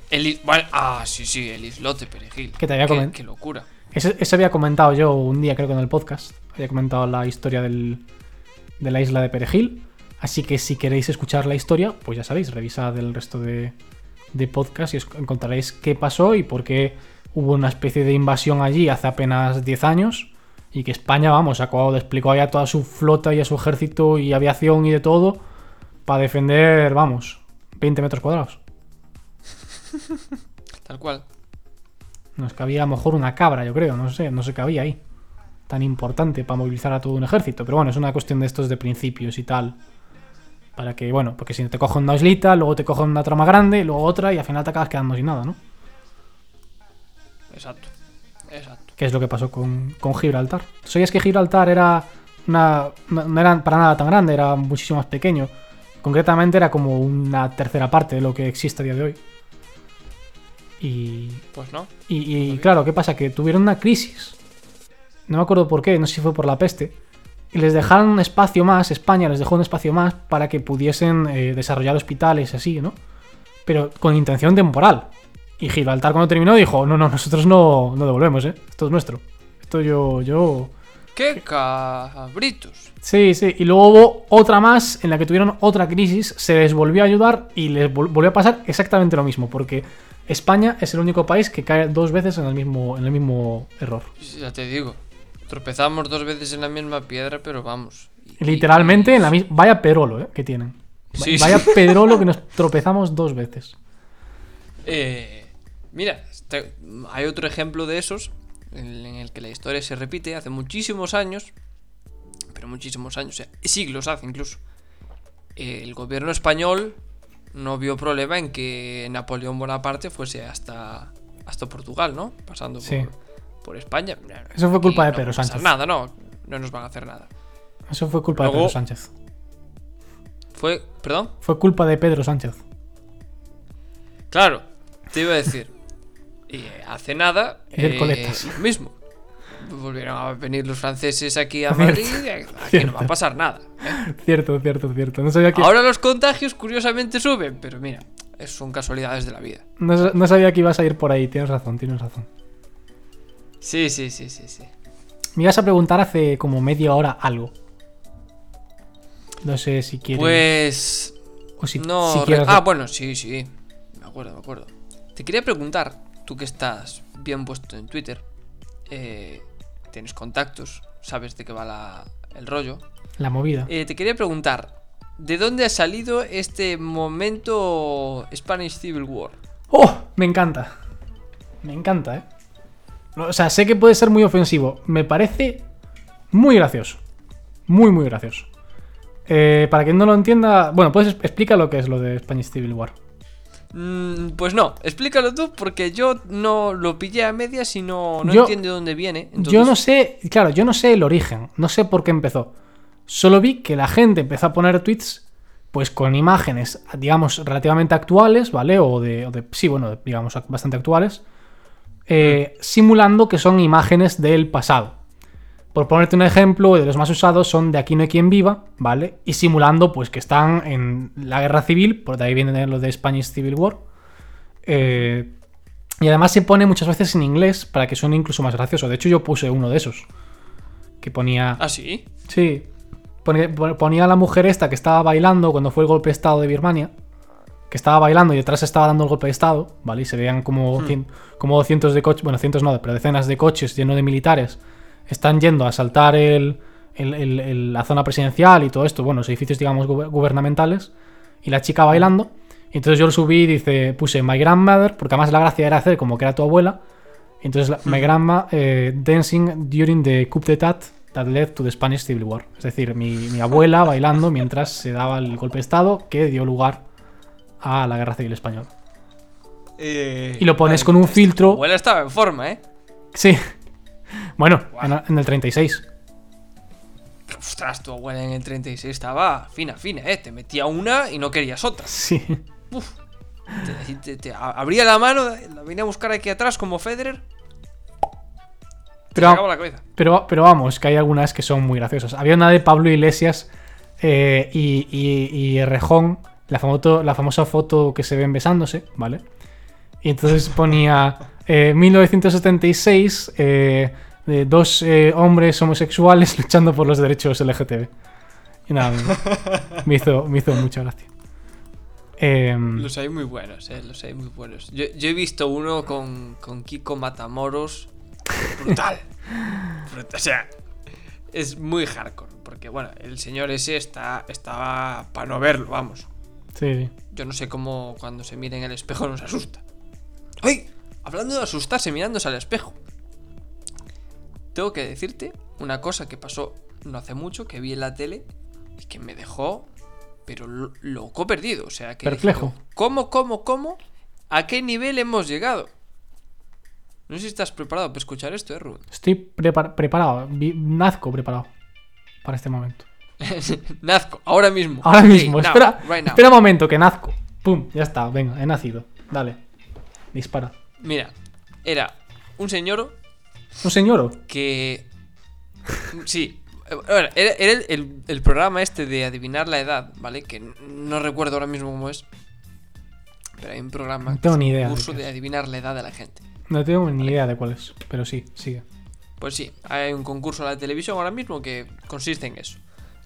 Speaker 1: El, bueno, ah, sí, sí, el islote Perejil.
Speaker 2: Que te había
Speaker 1: qué,
Speaker 2: comen-
Speaker 1: qué locura.
Speaker 2: Ese, ese había comentado yo un día, creo que en el podcast. Había comentado la historia del, de la isla de Perejil. Así que si queréis escuchar la historia, pues ya sabéis, revisad el resto de, de podcast y os encontraréis qué pasó y por qué hubo una especie de invasión allí hace apenas 10 años. Y que España, vamos, sacó, desplegó ahí a toda su flota y a su ejército y aviación y de todo para defender, vamos, 20 metros cuadrados. (laughs)
Speaker 1: Tal cual.
Speaker 2: Nos cabía a lo mejor una cabra, yo creo, no sé, no se cabía ahí. Tan importante para movilizar a todo un ejército. Pero bueno, es una cuestión de estos de principios y tal. Para que, bueno, porque si te cogen una islita, luego te cogen una trama grande, luego otra y al final te acabas quedando sin nada, ¿no?
Speaker 1: Exacto. Exacto.
Speaker 2: Que es lo que pasó con, con Gibraltar. ¿Tú ¿Sabías que Gibraltar era una. No no era para nada tan grande, era muchísimo más pequeño? Concretamente era como una tercera parte de lo que existe a día de hoy. Y,
Speaker 1: Pues no.
Speaker 2: Y, y, claro, ¿qué pasa? Que tuvieron una crisis. No me acuerdo por qué, no sé si fue por la peste. Y les dejaron un espacio más, España les dejó un espacio más para que pudiesen eh, desarrollar hospitales y así, ¿no? Pero con intención temporal. Y Gibraltar cuando terminó dijo, no, no, nosotros no, no devolvemos, ¿eh? Esto es nuestro. Esto yo, yo...
Speaker 1: ¡Qué cabritos!
Speaker 2: Sí, sí. Y luego hubo otra más en la que tuvieron otra crisis, se les volvió a ayudar y les vol- volvió a pasar exactamente lo mismo. Porque España es el único país que cae dos veces en el mismo, en el mismo error.
Speaker 1: Ya te digo. Tropezamos dos veces en la misma piedra, pero vamos.
Speaker 2: Literalmente en la misma. Vaya perolo, ¿eh? Que tienen.
Speaker 1: Sí,
Speaker 2: Vaya
Speaker 1: sí. (laughs)
Speaker 2: pedrolo que nos tropezamos dos veces.
Speaker 1: Eh, mira, este- hay otro ejemplo de esos en, en el que la historia se repite hace muchísimos años, pero muchísimos años, o sea, siglos hace incluso. eh, el gobierno español no vio problema en que Napoleón Bonaparte fuese hasta, hasta Portugal, ¿no? Pasando por,
Speaker 2: Sí.
Speaker 1: Por España.
Speaker 2: Eso fue culpa de
Speaker 1: no
Speaker 2: Pedro
Speaker 1: va a pasar
Speaker 2: Sánchez.
Speaker 1: Nada, no, no nos van a hacer nada.
Speaker 2: Eso fue culpa de Pedro Sánchez.
Speaker 1: Fue, perdón,
Speaker 2: Fue culpa de Pedro Sánchez.
Speaker 1: Claro, te iba a decir. Y eh, hace nada.
Speaker 2: Y del
Speaker 1: eh, lo mismo. Volvieron a venir los franceses aquí a
Speaker 2: Cierto,
Speaker 1: Madrid. Aquí no va a pasar nada. ¿eh?
Speaker 2: Cierto, cierto, cierto. No sabía que,
Speaker 1: Ahora los contagios curiosamente suben, pero mira, son casualidades de la vida.
Speaker 2: no, no sabía que ibas a ir por ahí. Tienes razón, tienes razón.
Speaker 1: Sí, sí, sí, sí, sí.
Speaker 2: Me ibas a preguntar hace como media hora algo. No sé si quieres.
Speaker 1: Pues.
Speaker 2: o si,
Speaker 1: No.
Speaker 2: si quieres-
Speaker 1: Ah, bueno, sí, sí. Me acuerdo, me acuerdo. Te quería preguntar, tú que estás bien puesto en Twitter, eh, tienes contactos, sabes de qué va la- el rollo.
Speaker 2: La movida.
Speaker 1: Eh, te quería preguntar, ¿de dónde ha salido este momento Spanish Civil War?
Speaker 2: ¡Oh! Me encanta. Me encanta, ¿eh? O sea, sé que puede ser muy ofensivo. Me parece muy gracioso. Muy, muy gracioso. Eh, para quien no lo entienda, bueno, pues explica lo que es lo de Spanish Civil War.
Speaker 1: Mm, pues no, explícalo tú porque yo no lo pillé a medias y no, no
Speaker 2: Yo-
Speaker 1: entiendo de dónde viene.
Speaker 2: Yo no sé, claro, yo no sé el origen, no sé por qué empezó. Solo vi que la gente empezó a poner tweets, pues con imágenes, digamos, relativamente actuales, ¿vale? O de, o de- sí, bueno, digamos, bastante actuales, eh, simulando que son imágenes del pasado. Por ponerte un ejemplo, de los más usados son de Aquí no hay quien viva, ¿vale? Y simulando, pues, que están en la guerra civil, por de ahí viene lo de Spanish Civil War. Eh, y además se pone muchas veces en inglés para que suene incluso más gracioso. De hecho, yo puse uno de esos. Que ponía.
Speaker 1: ¿Ah, sí?
Speaker 2: Sí. Ponía a la mujer esta que estaba bailando cuando fue el golpe de estado de Birmania. Que estaba bailando y detrás estaba dando el golpe de estado. ¿Vale? Y se veían como, cien- como cientos de coches. Bueno, cientos no, pero decenas de coches llenos de militares. Están yendo a asaltar el, el- el- la zona presidencial y todo esto, bueno, los edificios, digamos, guber- gubernamentales, y la chica bailando. Y entonces yo lo subí y dice, puse My Grandmother, porque además la gracia era hacer como que era tu abuela. Y entonces la- My Grandma eh, dancing during the coup d'etat that led to the Spanish Civil War. Es decir, mi, mi abuela bailando mientras se daba el golpe de estado que dio lugar a la guerra civil española. Y lo pones con un filtro.
Speaker 1: Tu abuela estaba en forma, ¿eh?
Speaker 2: Sí. Bueno, en, en el 36.
Speaker 1: Ostras, tu abuela en el 36 estaba fina, fina, ¿eh? Te metía una y no querías otra.
Speaker 2: Sí.
Speaker 1: Uf. Te, te- te a- abría la mano, la venía a buscar aquí atrás como Federer. Te
Speaker 2: Pero-
Speaker 1: la cabeza.
Speaker 2: Pero, pero vamos, que hay algunas que son muy graciosas. Había una de Pablo Iglesias eh, y, y, y Rejón, la, famoso, la famosa foto que se ven besándose, ¿vale? Y entonces ponía eh, 1976, eh, de dos eh, hombres homosexuales (laughs) luchando por los derechos LGTB. Y nada, (laughs) me, hizo, me hizo mucha gracia. Em,
Speaker 1: Los hay muy buenos, eh, los hay muy buenos. Yo, yo he visto uno con, con Kiko Matamoros. Brutal. (laughs) Brutal. O sea, es muy hardcore. Porque, bueno, el señor ese está, estaba para no verlo, vamos.
Speaker 2: Sí, sí.
Speaker 1: Yo no sé cómo cuando se mira en el espejo nos asusta. ¡Ay! Hablando de asustarse mirándose al espejo. Tengo que decirte una cosa que pasó no hace mucho, que vi en la tele y que me dejó, pero lo- loco perdido. O sea, que...
Speaker 2: Perplejo.
Speaker 1: ¿Cómo, cómo, cómo? ¿A qué nivel hemos llegado? No sé si estás preparado para escuchar esto, ¿eh, Rubén?
Speaker 2: Estoy prepar- preparado, nazco preparado para este momento. (laughs)
Speaker 1: Nazco, ahora mismo.
Speaker 2: Ahora mismo, espera,
Speaker 1: right now.
Speaker 2: espera un momento, que nazco. Pum, ya está, venga, he nacido. Dale, dispara.
Speaker 1: Mira, era un señor
Speaker 2: ¿Un señor?
Speaker 1: que... Sí. era, era el, el- el programa este de adivinar la edad, ¿vale? Que no recuerdo ahora mismo cómo es. Pero hay un programa
Speaker 2: No tengo
Speaker 1: que es
Speaker 2: ni
Speaker 1: un
Speaker 2: idea de
Speaker 1: curso de adivinar la edad de la gente.
Speaker 2: No tengo ni idea de cuál es, pero sí, sigue.
Speaker 1: Pues sí, hay un concurso en la televisión ahora mismo que consiste en eso.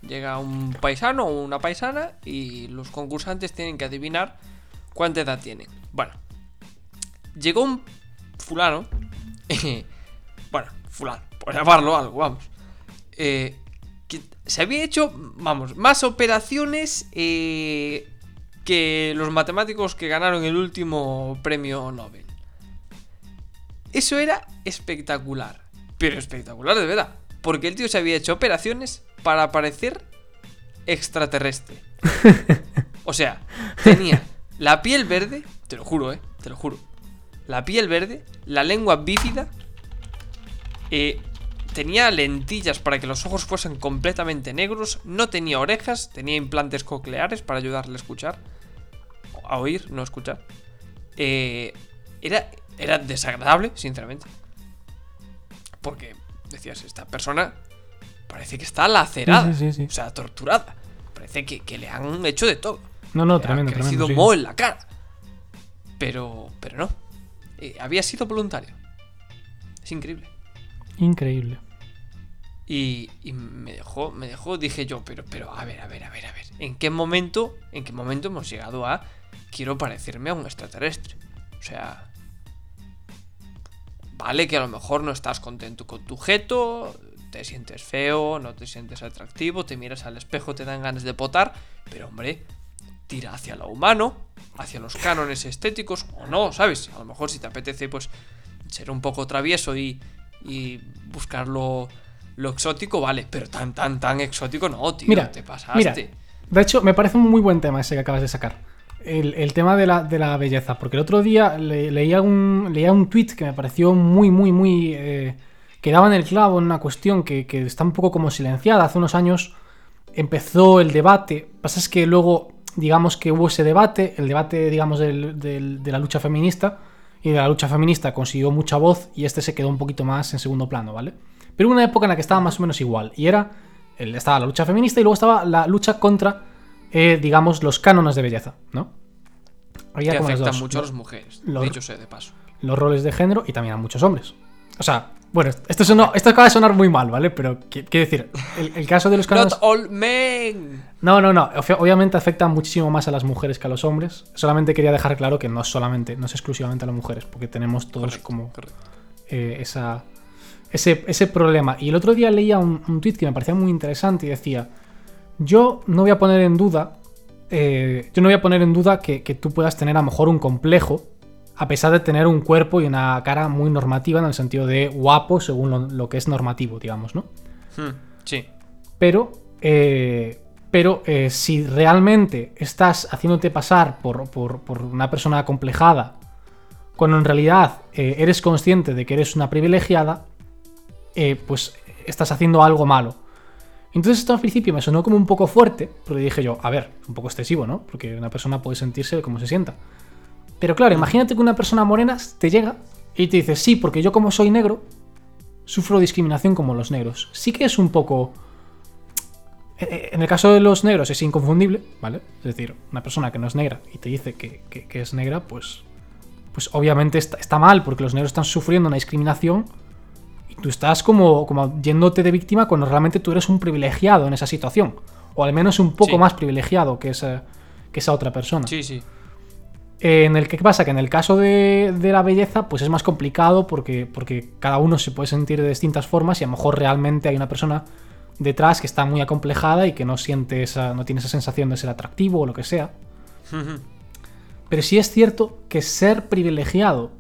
Speaker 1: Llega un paisano o una paisana y los concursantes tienen que adivinar cuánta edad tienen. Bueno, llegó un fulano, (laughs) bueno, fulano, por llamarlo algo, vamos, eh, que se había hecho, vamos, más operaciones eh, que los matemáticos que ganaron el último premio Nobel. Eso era espectacular. Pero espectacular de verdad. Porque el tío se había hecho operaciones para parecer extraterrestre. (laughs) O sea, tenía la piel verde, te lo juro, eh, te lo juro. La piel verde, la lengua bífida, eh, tenía lentillas para que los ojos fuesen completamente negros, no tenía orejas, tenía implantes cocleares para ayudarle a escuchar. A oír, no escuchar. Eh, era, era desagradable, sinceramente. Porque decías, esta persona parece que está lacerada.
Speaker 2: Sí, sí, sí.
Speaker 1: O sea, torturada. Parece que, que le han hecho de todo.
Speaker 2: No, no,
Speaker 1: Le
Speaker 2: tremendo,
Speaker 1: ha crecido
Speaker 2: tremendo.
Speaker 1: moho en la cara. Pero, pero no. Eh, había sido voluntario. Es increíble.
Speaker 2: Increíble.
Speaker 1: Y, y me dejó, me dejó, dije yo, pero, pero, a ver, a ver, a ver, a ver. ¿En qué momento, en qué momento hemos llegado a quiero parecerme a un extraterrestre? O sea, vale que a lo mejor no estás contento con tu jeto, te sientes feo, no te sientes atractivo, te miras al espejo, te dan ganas de potar, pero hombre, tira hacia lo humano, hacia los cánones estéticos, o no, ¿sabes? A lo mejor si te apetece, pues, ser un poco travieso y, y buscar lo, lo exótico, vale, pero tan, tan, tan exótico no, tío,
Speaker 2: Mira,
Speaker 1: te pasaste.
Speaker 2: mira, de hecho, me parece un muy buen tema ese que acabas de sacar. El, el tema de la, de la belleza. Porque el otro día le- leía un, leía un tweet que me pareció muy, muy, muy. eh, que daba en el clavo en una cuestión que, que está un poco como silenciada. Hace unos años empezó el debate. Pasa es que luego, digamos que hubo ese debate, el debate, digamos, del- del- de la lucha feminista. Y de la lucha feminista consiguió mucha voz y este se quedó un poquito más en segundo plano, ¿vale? Pero hubo una época en la que estaba más o menos igual. Y era. Estaba la lucha feminista y luego estaba la lucha contra, eh, digamos, los cánones de belleza, ¿no? Había
Speaker 1: que afectan
Speaker 2: dos,
Speaker 1: mucho a las mujeres,
Speaker 2: lo-
Speaker 1: dicho sea de paso.
Speaker 2: los roles de género y también a muchos hombres. O sea, bueno, esto, sonó- esto acaba de sonar muy mal, ¿vale? Pero qui- quiero decir, el, el caso de los cánones. (laughs)
Speaker 1: Not all men.
Speaker 2: No, no, no. Obvi- Obviamente afecta muchísimo más a las mujeres que a los hombres. Solamente quería dejar claro que no es solamente, no es exclusivamente a las mujeres, porque tenemos todos
Speaker 1: Correcto,
Speaker 2: como
Speaker 1: correcto.
Speaker 2: eh, esa, ese, ese problema. Y el otro día leía un, un tweet que me parecía muy interesante y decía, yo no voy a poner en duda, eh, yo no voy a poner en duda que, que tú puedas tener a lo mejor un complejo, a pesar de tener un cuerpo y una cara muy normativa en el sentido de guapo según lo, lo que es normativo, digamos, ¿no?
Speaker 1: Hmm, sí.
Speaker 2: Pero, eh, pero eh, si realmente estás haciéndote pasar por, por- por una persona acomplejada, cuando en realidad eh, eres consciente de que eres una privilegiada, pues estás haciendo algo malo. Entonces esto al principio me sonó como un poco fuerte, pero dije yo, a ver, un poco excesivo, ¿no? Porque una persona puede sentirse como se sienta. Pero claro, imagínate que una persona morena te llega y te dice, sí, porque yo como soy negro, sufro discriminación como los negros. Sí que es un poco... Eh, En el caso de los negros es inconfundible, ¿vale? Es decir, una persona que no es negra y te dice que, que- que es negra, pues, pues obviamente está, está mal, porque los negros están sufriendo una discriminación y tú estás como, como yéndote de víctima cuando realmente tú eres un privilegiado en esa situación. O al menos un poco
Speaker 1: Sí.
Speaker 2: más privilegiado que esa, que esa otra persona.
Speaker 1: Sí, sí.
Speaker 2: Eh, En el que ¿qué pasa? Que en el caso de, de la belleza, pues es más complicado porque, porque cada uno se puede sentir de distintas formas y a lo mejor realmente hay una persona detrás que está muy acomplejada y que no siente esa, no tiene esa sensación de ser atractivo o lo que sea. Pero sí es cierto que ser privilegiado,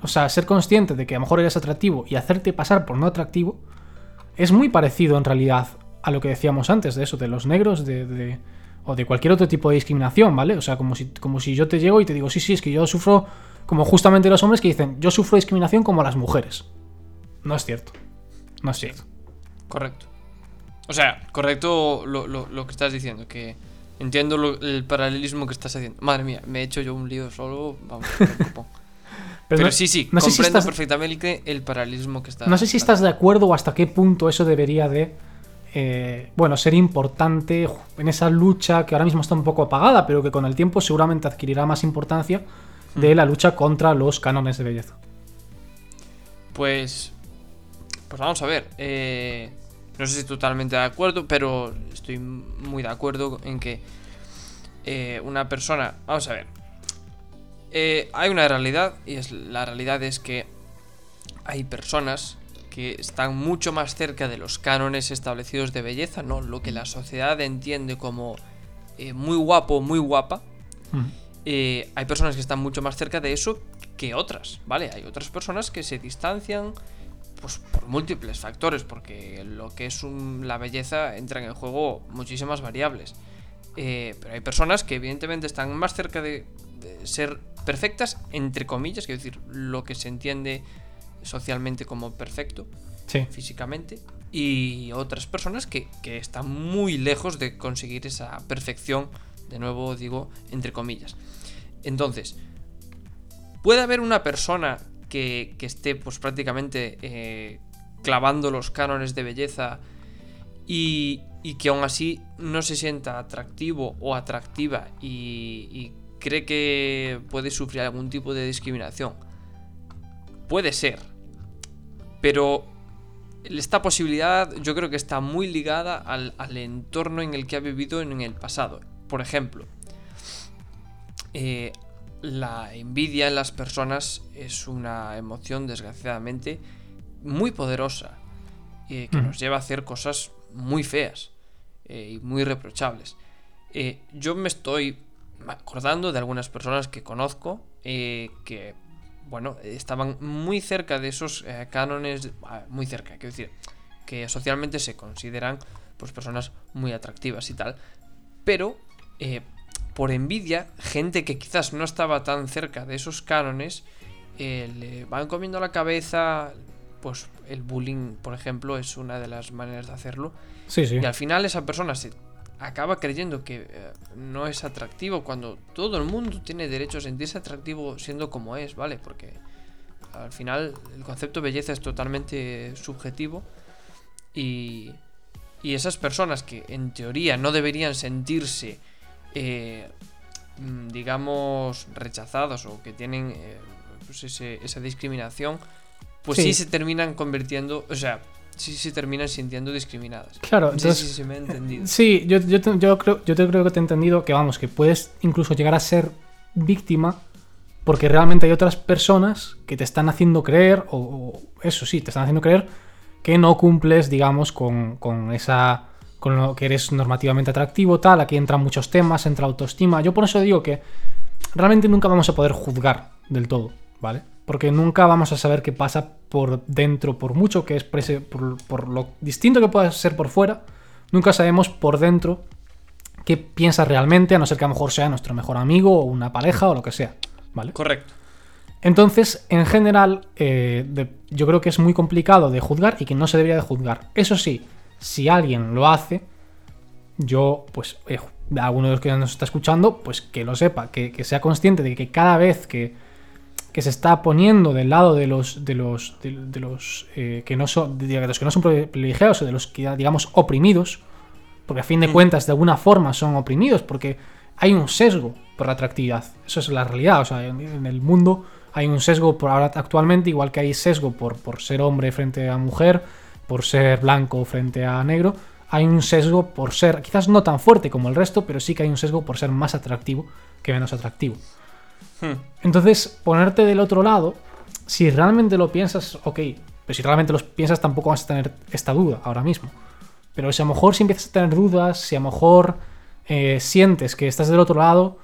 Speaker 2: o sea, ser consciente de que a lo mejor eres atractivo y hacerte pasar por no atractivo, es muy parecido en realidad a lo que decíamos antes de eso, de los negros, de, de- o de cualquier otro tipo de discriminación, ¿vale? O sea, como si, como si yo te llego y te digo, sí, sí, es que yo sufro, como justamente los hombres que dicen, yo sufro discriminación como las mujeres. No es cierto. No es cierto.
Speaker 1: Correcto. O sea, correcto lo, lo- lo que estás diciendo, que entiendo lo- el paralelismo que estás haciendo. Madre mía, me he hecho yo un lío solo, vamos. (laughs) Pero,
Speaker 2: no-
Speaker 1: sí, sí,
Speaker 2: no sé si
Speaker 1: comprendo
Speaker 2: estás-
Speaker 1: perfectamente el paralelismo que está.
Speaker 2: No sé si estás de acuerdo o hasta qué punto eso debería de, eh, bueno, ser importante en esa lucha que ahora mismo está un poco apagada, pero que con el tiempo seguramente adquirirá más importancia de la lucha contra los cánones de belleza.
Speaker 1: Pues. Pues vamos a ver. eh, no sé si totalmente de acuerdo, pero estoy muy de acuerdo en que eh, una persona. Vamos a ver. hay una realidad, y es la realidad es que hay personas que están mucho más cerca de los cánones establecidos de belleza, ¿no? Lo que la sociedad entiende como eh, muy guapo, muy guapa.
Speaker 2: Mm.
Speaker 1: Eh, hay personas que están mucho más cerca de eso que otras, ¿vale? Hay otras personas que se distancian pues por múltiples factores, porque lo que es un- la belleza entra en el juego muchísimas variables. Eh, pero hay personas que evidentemente están más cerca de, de ser perfectas, entre comillas, quiero decir, lo que se entiende socialmente como perfecto
Speaker 2: Sí.
Speaker 1: físicamente y otras personas que, que están muy lejos de conseguir esa perfección, de nuevo digo, entre comillas. Entonces, puede haber una persona que, que esté pues prácticamente eh, clavando los cánones de belleza y, y que aún así no se sienta atractivo o atractiva y, y cree que puede sufrir algún tipo de discriminación. Puede ser, pero esta posibilidad yo creo que está muy ligada al, al entorno en el que ha vivido en el pasado. Por ejemplo, eh, la envidia en las personas es una emoción desgraciadamente muy poderosa eh, que
Speaker 2: Mm.
Speaker 1: nos lleva a hacer cosas muy feas eh, y muy reprochables. Yo me estoy acordando de algunas personas que conozco que, bueno, estaban muy cerca de esos eh, cánones, ah, muy cerca, quiero decir, que socialmente se consideran pues personas muy atractivas y tal, pero eh, por envidia, gente que quizás no estaba tan cerca de esos cánones, eh, le van comiendo la cabeza, pues el bullying, por ejemplo, es una de las maneras de hacerlo,
Speaker 2: Sí, sí.
Speaker 1: y al final esa persona se acaba creyendo que eh, no es atractivo cuando todo el mundo tiene derecho a sentirse atractivo siendo como es, ¿vale? Porque al final el concepto de belleza es totalmente subjetivo y, y esas personas que en teoría no deberían sentirse, eh, mm, digamos, rechazados o que tienen eh, pues ese- esa discriminación, pues sí.
Speaker 2: Sí.
Speaker 1: se terminan convirtiendo, o sea, sí se terminan sintiendo discriminadas.
Speaker 2: Claro, entonces-
Speaker 1: si se me ha entendido.
Speaker 2: Sí, yo, yo, te- yo creo, yo te creo que te he entendido que, vamos, que puedes incluso llegar a ser víctima porque realmente hay otras personas que te están haciendo creer, o, o eso sí, te están haciendo creer que no cumples, digamos, con, con esa con lo que eres normativamente atractivo, tal. Aquí entran muchos temas, entra autoestima. Yo por eso digo que realmente nunca vamos a poder juzgar del todo, ¿vale? Porque nunca vamos a saber qué pasa por dentro, por mucho que exprese, por, por lo distinto que pueda ser por fuera, nunca sabemos por dentro qué piensa realmente, a no ser que a lo mejor sea nuestro mejor amigo o una pareja o lo que sea, ¿vale?
Speaker 1: Correcto.
Speaker 2: Entonces, en general, eh, de- yo creo que es muy complicado de juzgar y que no se debería de juzgar. Eso sí, si alguien lo hace, yo, pues, eh, alguno de los que nos está escuchando, pues que lo sepa, que, que sea consciente de que cada vez que, que se está poniendo del lado de los de los de, de los eh, que no son de los que no son privilegiados o de los que digamos oprimidos, porque a fin de
Speaker 1: Mm.
Speaker 2: cuentas de alguna forma son oprimidos, porque hay un sesgo por la atractividad. Eso es la realidad. O sea, en, en el mundo hay un sesgo por ahora actualmente, igual que hay sesgo por, por ser hombre frente a mujer, por ser blanco frente a negro. Hay un sesgo por ser, quizás no tan fuerte como el resto, pero sí que hay un sesgo por ser más atractivo que menos atractivo.
Speaker 1: Hmm.
Speaker 2: Entonces, ponerte del otro lado, si realmente lo piensas, ok, pero si realmente lo piensas tampoco vas a tener esta duda ahora mismo. Pero si a lo mejor si empiezas a tener dudas, si a lo mejor eh, sientes que estás del otro lado,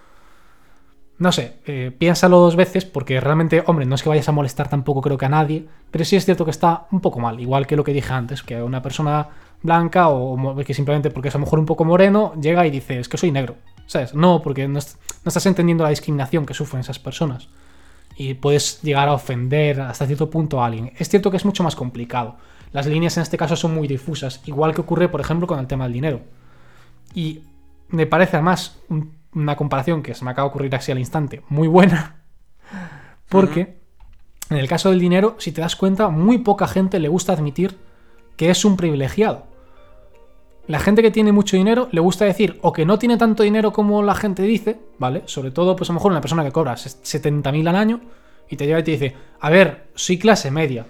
Speaker 2: no sé, eh, piénsalo dos veces porque realmente, hombre, no es que vayas a molestar tampoco creo que a nadie, pero sí es cierto que está un poco mal, igual que lo que dije antes, que una persona blanca o que simplemente porque es a lo mejor un poco moreno llega y dice, es que soy negro, ¿sabes? No, porque no, est- no estás entendiendo la discriminación que sufren esas personas y puedes llegar a ofender hasta cierto punto a alguien. Es cierto que es mucho más complicado. Las líneas en este caso son muy difusas, igual que ocurre, por ejemplo, con el tema del dinero. Y me parece además un- una comparación que se me acaba de ocurrir así al instante, muy buena, (laughs) porque en el caso del dinero, si te das cuenta, muy poca gente le gusta admitir que es un privilegiado. La gente que tiene mucho dinero le gusta decir o que no tiene tanto dinero como la gente dice, ¿vale? Sobre todo, pues a lo mejor una persona que cobra 70.000 al año y te llega y te dice, a ver, soy clase media.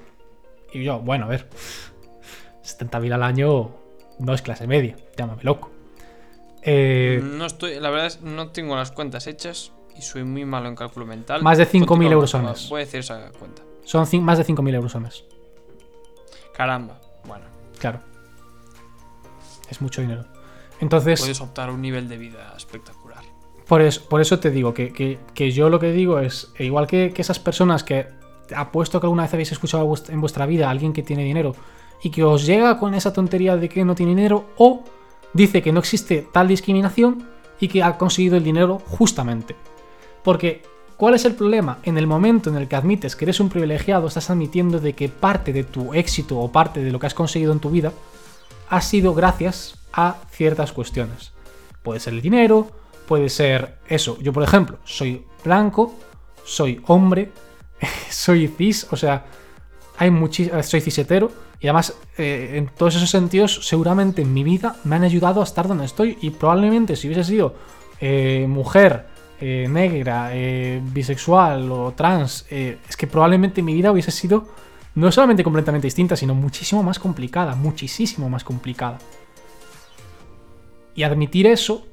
Speaker 2: Y yo, bueno, a ver, 70.000 al año no es clase media, llámame loco. Eh,
Speaker 1: No estoy, la verdad es no tengo las cuentas hechas y soy muy malo en cálculo mental.
Speaker 2: Más de 5.000
Speaker 1: Continúa,
Speaker 2: euros al mes.
Speaker 1: Voy a decir esa cuenta.
Speaker 2: son más de 5.000 euros al mes,
Speaker 1: Caramba. Bueno,
Speaker 2: claro. Es mucho dinero. Entonces,
Speaker 1: puedes optar a un nivel de vida espectacular.
Speaker 2: Por eso, por eso te digo que, que- que yo lo que digo es, e igual que, que esas personas que apuesto que alguna vez habéis escuchado en vuestra vida a alguien que tiene dinero y que os llega con esa tontería de que no tiene dinero o dice que no existe tal discriminación y que ha conseguido el dinero justamente. Porque, ¿cuál es el problema? En el momento en el que admites que eres un privilegiado, estás admitiendo de que parte de tu éxito o parte de lo que has conseguido en tu vida ha sido gracias a ciertas cuestiones. Puede ser el dinero, puede ser eso. Yo, por ejemplo, soy blanco, soy hombre, (laughs) soy cis, o sea, hay eh, soy cisetero y además eh, en todos esos sentidos seguramente en mi vida me han ayudado a estar donde estoy y probablemente si hubiese sido eh, mujer, negra, bisexual o trans, es que probablemente mi vida hubiese sido no solamente completamente distinta, sino muchísimo más complicada, muchísimo más complicada. Y admitir eso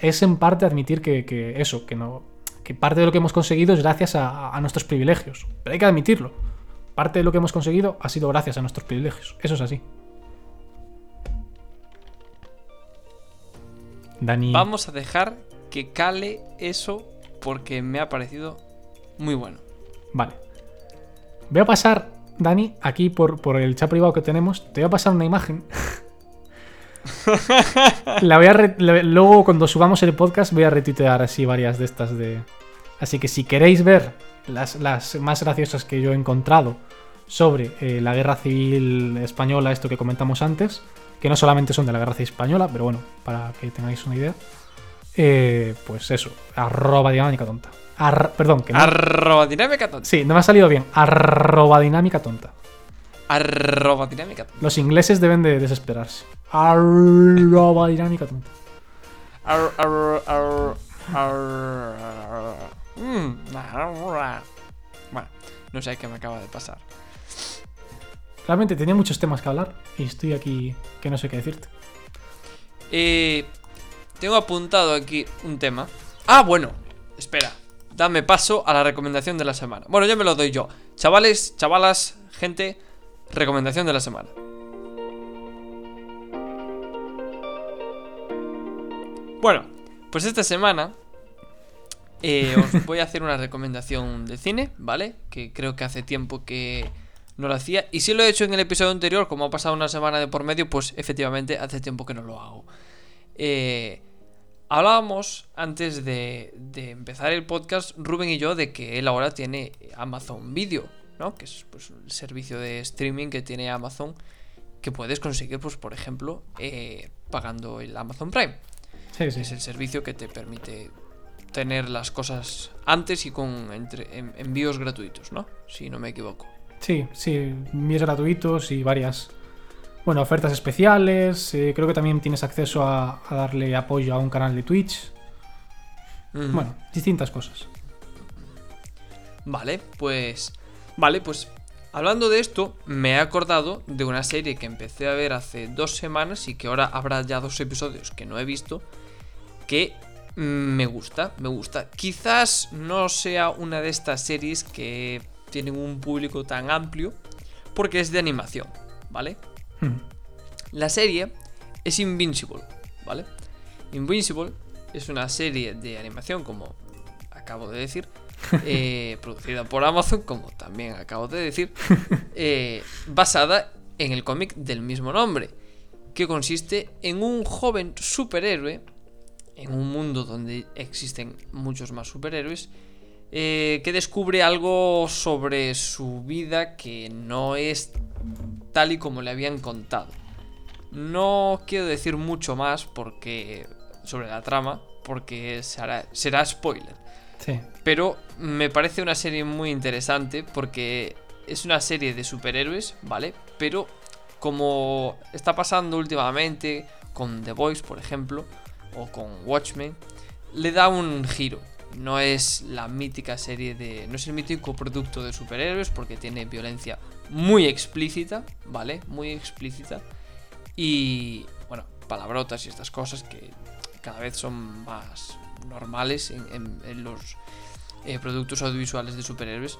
Speaker 2: es- en parte admitir que, que eso, que no. Que parte de lo que hemos conseguido es gracias a, a nuestros privilegios. Pero hay que admitirlo. Parte de lo que hemos conseguido ha sido gracias a nuestros privilegios. Eso es así. Dani.
Speaker 1: Vamos a dejar que cale eso porque me ha parecido muy bueno.
Speaker 2: Vale. Voy a pasar, Dani, aquí por, por el chat privado que tenemos, te voy a pasar una imagen. (laughs) La voy a re- luego cuando subamos el podcast voy a retuitear así varias de estas de... Así que si queréis ver las, las más graciosas que yo he encontrado sobre eh, la guerra civil española, esto que comentamos antes, que no solamente son de la guerra civil española, pero bueno, para que tengáis una idea, eh, pues eso, arroba dinámica tonta. Ar- perdón, que no,
Speaker 1: Arroba dinámica tonta.
Speaker 2: Sí, no me ha salido bien. Arroba dinámica tonta.
Speaker 1: Arroba dinámica tonta.
Speaker 2: Los ingleses deben de desesperarse. Arroba dinámica tonta.
Speaker 1: Ar- ar- Mm. Bueno, no sé qué me acaba de pasar.
Speaker 2: Realmente tenía muchos temas que hablar y estoy aquí que no sé qué decirte.
Speaker 1: Eh, tengo apuntado aquí un tema. Ah, bueno, espera dame paso a la recomendación de la semana. Bueno, ya me lo doy yo. Chavales, chavalas, gente, recomendación de la semana. Bueno, pues esta semana eh, os voy a hacer una recomendación de cine, ¿vale? Que creo que hace tiempo que no lo hacía. Y si lo he hecho en el episodio anterior, como ha pasado una semana de por medio, pues efectivamente hace tiempo que no lo hago. Eh, hablábamos antes de, de empezar el podcast, Rubén y yo, de que él ahora tiene Amazon Video, ¿no? Que es pues, el servicio de streaming que tiene Amazon que puedes conseguir, pues, por ejemplo, eh, pagando el Amazon Prime.
Speaker 2: Sí, sí.
Speaker 1: Es el servicio que te permite tener las cosas antes y con entre- en- envíos gratuitos, ¿no? Si no me equivoco.
Speaker 2: Sí, sí, envíos gratuitos y varias, bueno, ofertas especiales. eh, creo que también tienes acceso a, a darle apoyo a un canal de Twitch. Bueno, distintas cosas.
Speaker 1: Vale, pues. Vale, pues. Hablando de esto, me he acordado de una serie que empecé a ver hace dos semanas y que ahora habrá ya dos episodios que no he visto. Que mm, me gusta, me gusta. Quizás no sea una de estas series que tienen un público tan amplio porque es de animación, ¿vale?
Speaker 2: Hmm.
Speaker 1: La serie es Invincible, ¿vale? Invincible es una serie de animación, como acabo de decir, (laughs) eh, producida por Amazon, como también acabo de decir, (laughs) eh, basada en el cómic del mismo nombre, que consiste en un joven superhéroe, en un mundo donde existen muchos más superhéroes, eh, que descubre algo sobre su vida que no es tal y como le habían contado. No quiero decir mucho más porque sobre la trama, porque será, será spoiler.
Speaker 2: Sí.
Speaker 1: Pero me parece una serie muy interesante porque es una serie de superhéroes, ¿vale? Pero como está pasando últimamente con The Voice, por ejemplo, o con Watchmen, le da un giro. No es la mítica serie de. No es el mítico producto de superhéroes porque tiene violencia muy explícita, ¿vale? Muy explícita. Y. Bueno, palabrotas y estas cosas que cada vez son más normales en, los eh, productos audiovisuales de superhéroes.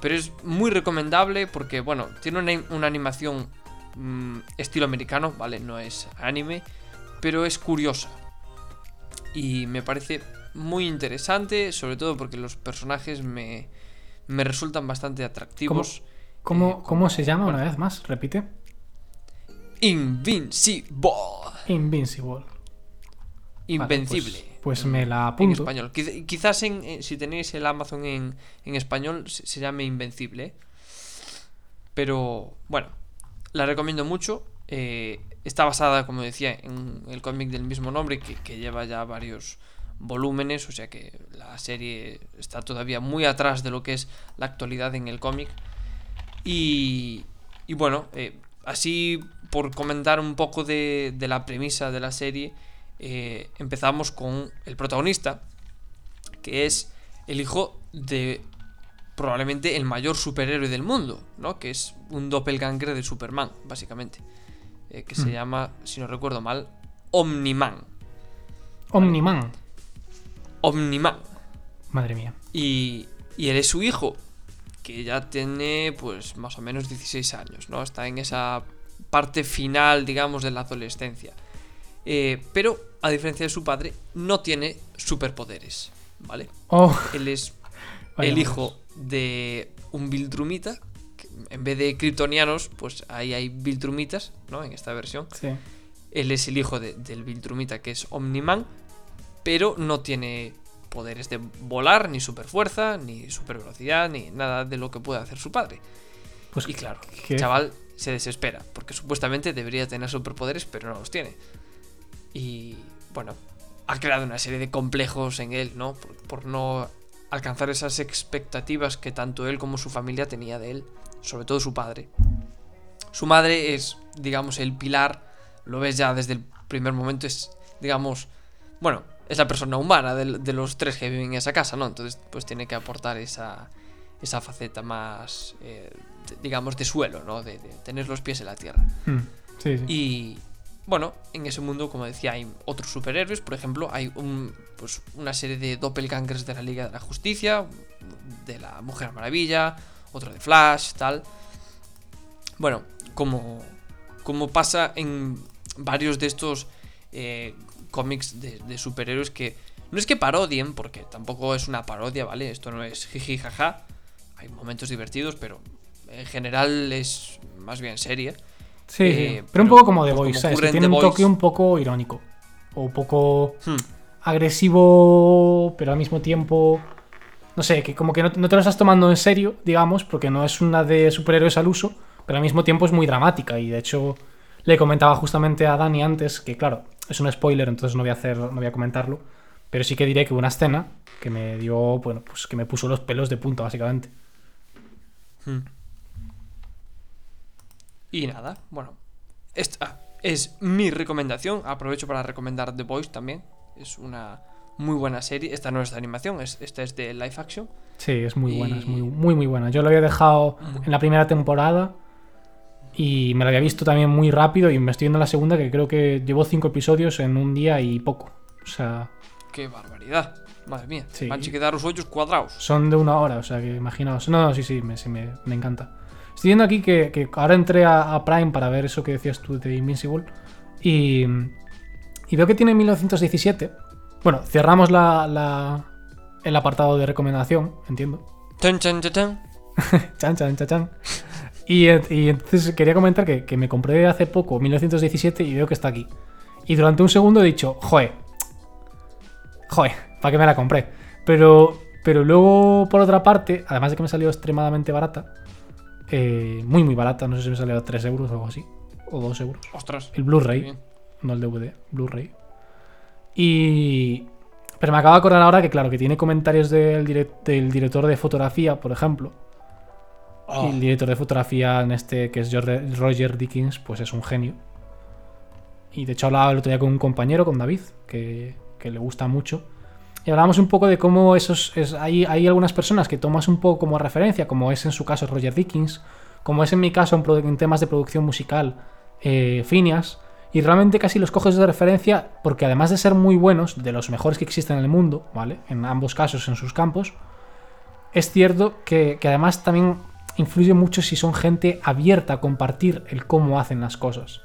Speaker 1: Pero es muy recomendable porque, bueno, tiene una, una animación mm, estilo americano, ¿vale? No es anime, pero es curiosa. Y me parece muy interesante, sobre todo porque los personajes me, me resultan bastante atractivos.
Speaker 2: ¿Cómo,
Speaker 1: Eh,
Speaker 2: cómo se llama una vez más? Repite.
Speaker 1: Invincible.
Speaker 2: Invincible.
Speaker 1: Invencible.
Speaker 2: Vale, pues, pues me la
Speaker 1: en
Speaker 2: apunto.
Speaker 1: español. Quiz- quizás en, si tenéis el Amazon en, en español se, se llame Invencible. Pero bueno, la recomiendo mucho. Eh, está basada, como decía, en el cómic del mismo nombre que, que lleva ya varios volúmenes. O sea que la serie está todavía muy atrás de lo que es la actualidad en el cómic. Y, y bueno, eh, así por comentar un poco de, de la premisa de la serie, eh, empezamos con el protagonista, que es el hijo de probablemente el mayor superhéroe del mundo, ¿no? Que es un doppelganger de Superman, básicamente. eh, que se
Speaker 2: Mm.
Speaker 1: llama, si no recuerdo mal, Omniman.
Speaker 2: Omniman.
Speaker 1: Omniman.
Speaker 2: Madre mía.
Speaker 1: Y, y él es su hijo, que ya tiene pues más o menos 16 años, ¿no? Está en esa parte final, digamos, de la adolescencia. Eh, pero, a diferencia de su padre, no tiene superpoderes, ¿vale?
Speaker 2: Oh,
Speaker 1: Él es (laughs)
Speaker 2: vaya
Speaker 1: el hijo de un Viltrumita. En vez de kryptonianos, pues ahí hay Viltrumitas, ¿no? En esta versión.
Speaker 2: Sí.
Speaker 1: Él es el hijo de- del Viltrumita que es Omniman, pero no tiene poderes de volar, ni superfuerza, ni supervelocidad, ni nada de lo que puede hacer su padre.
Speaker 2: Pues
Speaker 1: Y claro,
Speaker 2: ¿qué?
Speaker 1: el chaval se desespera, porque supuestamente debería tener superpoderes, pero no los tiene. Y bueno, ha creado una serie de complejos en él, ¿no? Por, por no alcanzar esas expectativas que tanto él como su familia tenía de él, sobre todo su padre. Su madre es, digamos, el pilar, lo ves ya desde el primer momento, es, digamos, bueno, es la persona humana de, de los tres que viven en esa casa, ¿no? Entonces, pues tiene que aportar esa, esa faceta más, eh, de- digamos, de suelo, ¿no? De, de tener los pies en la tierra.
Speaker 2: Mm, Sí, sí.
Speaker 1: Y bueno, en ese mundo, como decía, hay otros superhéroes. Por ejemplo, hay un, pues, una serie de doppelgangers de la Liga de la Justicia, de la Mujer Maravilla, otro de Flash, tal. Bueno, como, como pasa en varios de estos eh, cómics de, de superhéroes que no es que parodien, porque tampoco es una parodia, ¿vale? Esto no es jiji jaja. Hay momentos divertidos, pero en general es más bien seria.
Speaker 2: Sí,
Speaker 1: Eh,
Speaker 2: sí. pero,
Speaker 1: pero,
Speaker 2: un poco como The
Speaker 1: pues,
Speaker 2: Voice,
Speaker 1: como
Speaker 2: ¿sabes? Que
Speaker 1: en
Speaker 2: tiene
Speaker 1: The
Speaker 2: un toque
Speaker 1: Voice.
Speaker 2: un poco irónico. O un poco
Speaker 1: Hmm.
Speaker 2: agresivo, pero al mismo tiempo. No sé, que como que no, no te lo estás tomando en serio, digamos, porque no es una de superhéroes al uso, pero al mismo tiempo es muy dramática. Y de hecho, le comentaba justamente a Dani antes que, claro, es un spoiler, entonces no voy a hacer, no voy a comentarlo. Pero sí que diré que hubo una escena que me dio, bueno, pues que me puso los pelos de punta, básicamente.
Speaker 1: Hmm. Y nada, bueno. Esta es mi recomendación. Aprovecho para recomendar The Voice también. Es una muy buena serie. Esta no es de animación, es, esta es de live action.
Speaker 2: Sí, es muy buena, es muy, muy, muy buena. Yo lo había dejado en la primera temporada y me la había visto también muy rápido y me estoy viendo la segunda que creo que llevó cinco episodios en un día y poco. O sea,
Speaker 1: Qué barbaridad. Madre mía.
Speaker 2: Sí.
Speaker 1: Van a quedar los hoyos cuadrados.
Speaker 2: son de una hora, o sea que imaginaos. No, no, sí, sí, me, sí, me, me encanta. Estoy viendo aquí que, que ahora entré a, a Prime para ver eso que decías tú de Invincible y, y veo que tiene 1917. Bueno, cerramos la, la- el apartado de recomendación, entiendo.
Speaker 1: Chan, chan, chan, chan. (laughs)
Speaker 2: Chan, chan, chan, chan. Y, en- y entonces quería comentar que, que me compré hace poco 1917 y veo que está aquí. Y durante un segundo he dicho, joe, joe, ¿para qué me la compré? Pero, pero luego, por otra parte, además de que me salió extremadamente barata, eh, muy, muy barata, no sé si me salió a 3 euros o algo así, o 2 euros.
Speaker 1: Ostras.
Speaker 2: El Blu-ray, no el DVD, Blu-ray. Y. Pero me acabo de acordar ahora que, claro, que tiene comentarios del, direc- del director de fotografía, por ejemplo. Y el director de fotografía en este, que es Roger Dickens, pues es un genio. Y de hecho hablaba el otro día con un compañero, con David, que, que le gusta mucho. Y hablábamos un poco de cómo esos. es- hay, hay algunas personas que tomas un poco como referencia, como es en su caso Roger Dickens, como es en mi caso en temas de producción musical, eh, Phineas. Y realmente casi los coges de referencia porque además de ser muy buenos, de los mejores que existen en el mundo, ¿vale? En ambos casos, en sus campos, es cierto que, que además también influye mucho si son gente abierta a compartir el cómo hacen las cosas.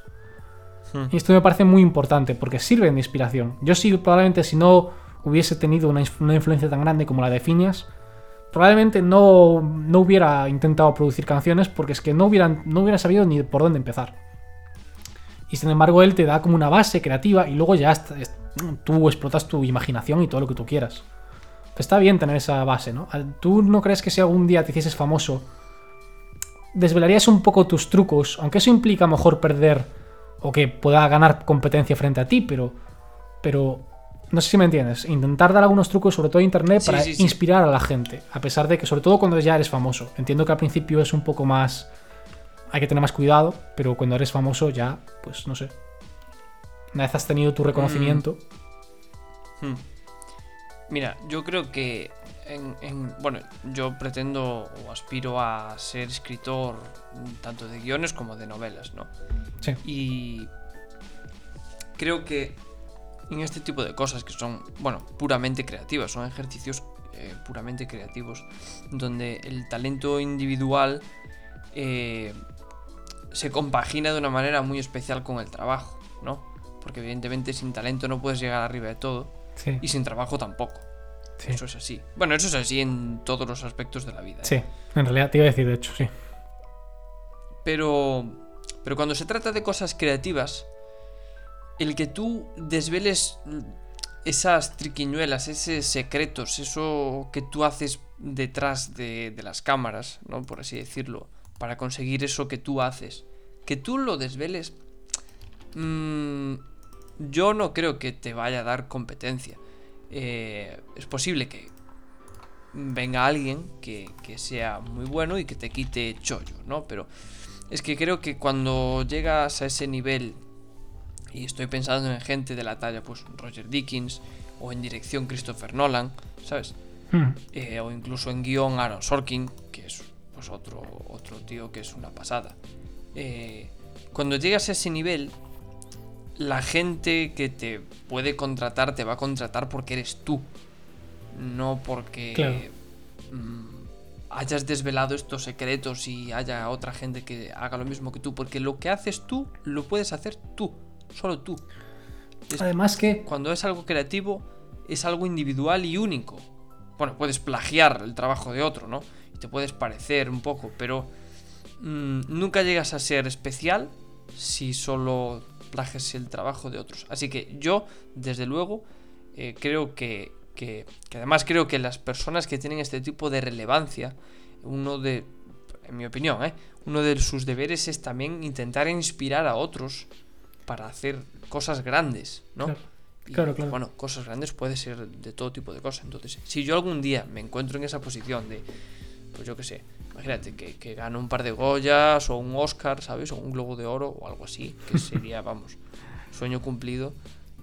Speaker 1: Hmm.
Speaker 2: Y esto me parece muy importante porque sirven de inspiración. Yo sí, probablemente si no hubiese tenido una, una influencia tan grande como la de Phineas, probablemente no, no hubiera intentado producir canciones porque es que no, hubieran, no hubiera sabido ni por dónde empezar. Y sin embargo él te da como una base creativa y luego ya tú explotas tu imaginación y todo lo que tú quieras. Está bien tener esa base, ¿no? ¿Tú no crees que si algún día te hicieses famoso, desvelarías un poco tus trucos? Aunque eso implica a lo mejor perder o que pueda ganar competencia frente a ti, pero. Pero. No sé si me entiendes. Intentar dar algunos trucos, sobre todo en internet,
Speaker 1: Sí,
Speaker 2: para
Speaker 1: sí, sí.
Speaker 2: inspirar a la gente. A pesar de que, sobre todo cuando ya eres famoso. Entiendo que al principio es un poco más. Hay que tener más cuidado, pero cuando eres famoso ya, pues no sé. Una vez has tenido tu reconocimiento.
Speaker 1: Hmm. Mira, yo creo que en, en- bueno, yo pretendo o aspiro a ser escritor tanto de guiones como de novelas, ¿no?
Speaker 2: Sí.
Speaker 1: Y creo que en este tipo de cosas que son, bueno, puramente creativas, son ejercicios eh, puramente creativos, donde el talento individual eh, se compagina de una manera muy especial con el trabajo, ¿no? Porque evidentemente sin talento no puedes llegar arriba de todo
Speaker 2: Sí.
Speaker 1: y sin trabajo tampoco.
Speaker 2: Sí.
Speaker 1: Eso es así. Bueno, eso es así en todos los aspectos de la vida. ¿eh?
Speaker 2: Sí. En realidad te iba a decir, de hecho, sí.
Speaker 1: Pero, pero cuando se trata de cosas creativas, el que tú desveles esas triquiñuelas, esos secretos, eso que tú haces detrás de, de las cámaras, ¿no? Por así decirlo, para conseguir eso que tú haces, que tú lo desveles, mm, yo no creo que te vaya a dar competencia. Eh, es posible que venga alguien que, que sea muy bueno y que te quite chollo, ¿no? Pero es que creo que cuando llegas a ese nivel, y estoy pensando en gente de la talla, pues Roger Dickens, o en dirección Christopher Nolan, ¿sabes?
Speaker 2: Hmm.
Speaker 1: Eh, o incluso en guion Aaron Sorkin, que es pues otro, otro tío que es una pasada. Eh, cuando llegas a ese nivel, la gente que te puede contratar te va a contratar porque eres tú, no porque
Speaker 2: Claro.
Speaker 1: mm, hayas desvelado estos secretos y haya otra gente que haga lo mismo que tú, porque lo que haces tú lo puedes hacer tú, solo tú. Es-
Speaker 2: Además que...
Speaker 1: cuando es algo creativo, es algo individual y único. Bueno, puedes plagiar el trabajo de otro, ¿no? Y te puedes parecer un poco, pero mm, nunca llegas a ser especial si solo plagias el trabajo de otros. Así que yo, desde luego, eh, creo que, que, que además creo que las personas que tienen este tipo de relevancia, uno de, en mi opinión, ¿eh? uno de sus deberes es también intentar inspirar a otros para hacer cosas grandes, ¿no?
Speaker 2: Claro.
Speaker 1: Y,
Speaker 2: Claro, claro.
Speaker 1: Bueno, cosas grandes puede ser de todo tipo de cosas. Entonces, si yo algún día me encuentro en esa posición de, pues yo qué sé, imagínate que, que gano un par de Goyas o un Oscar, ¿sabes? O un Globo de Oro o algo así, que sería, (laughs) vamos, sueño cumplido,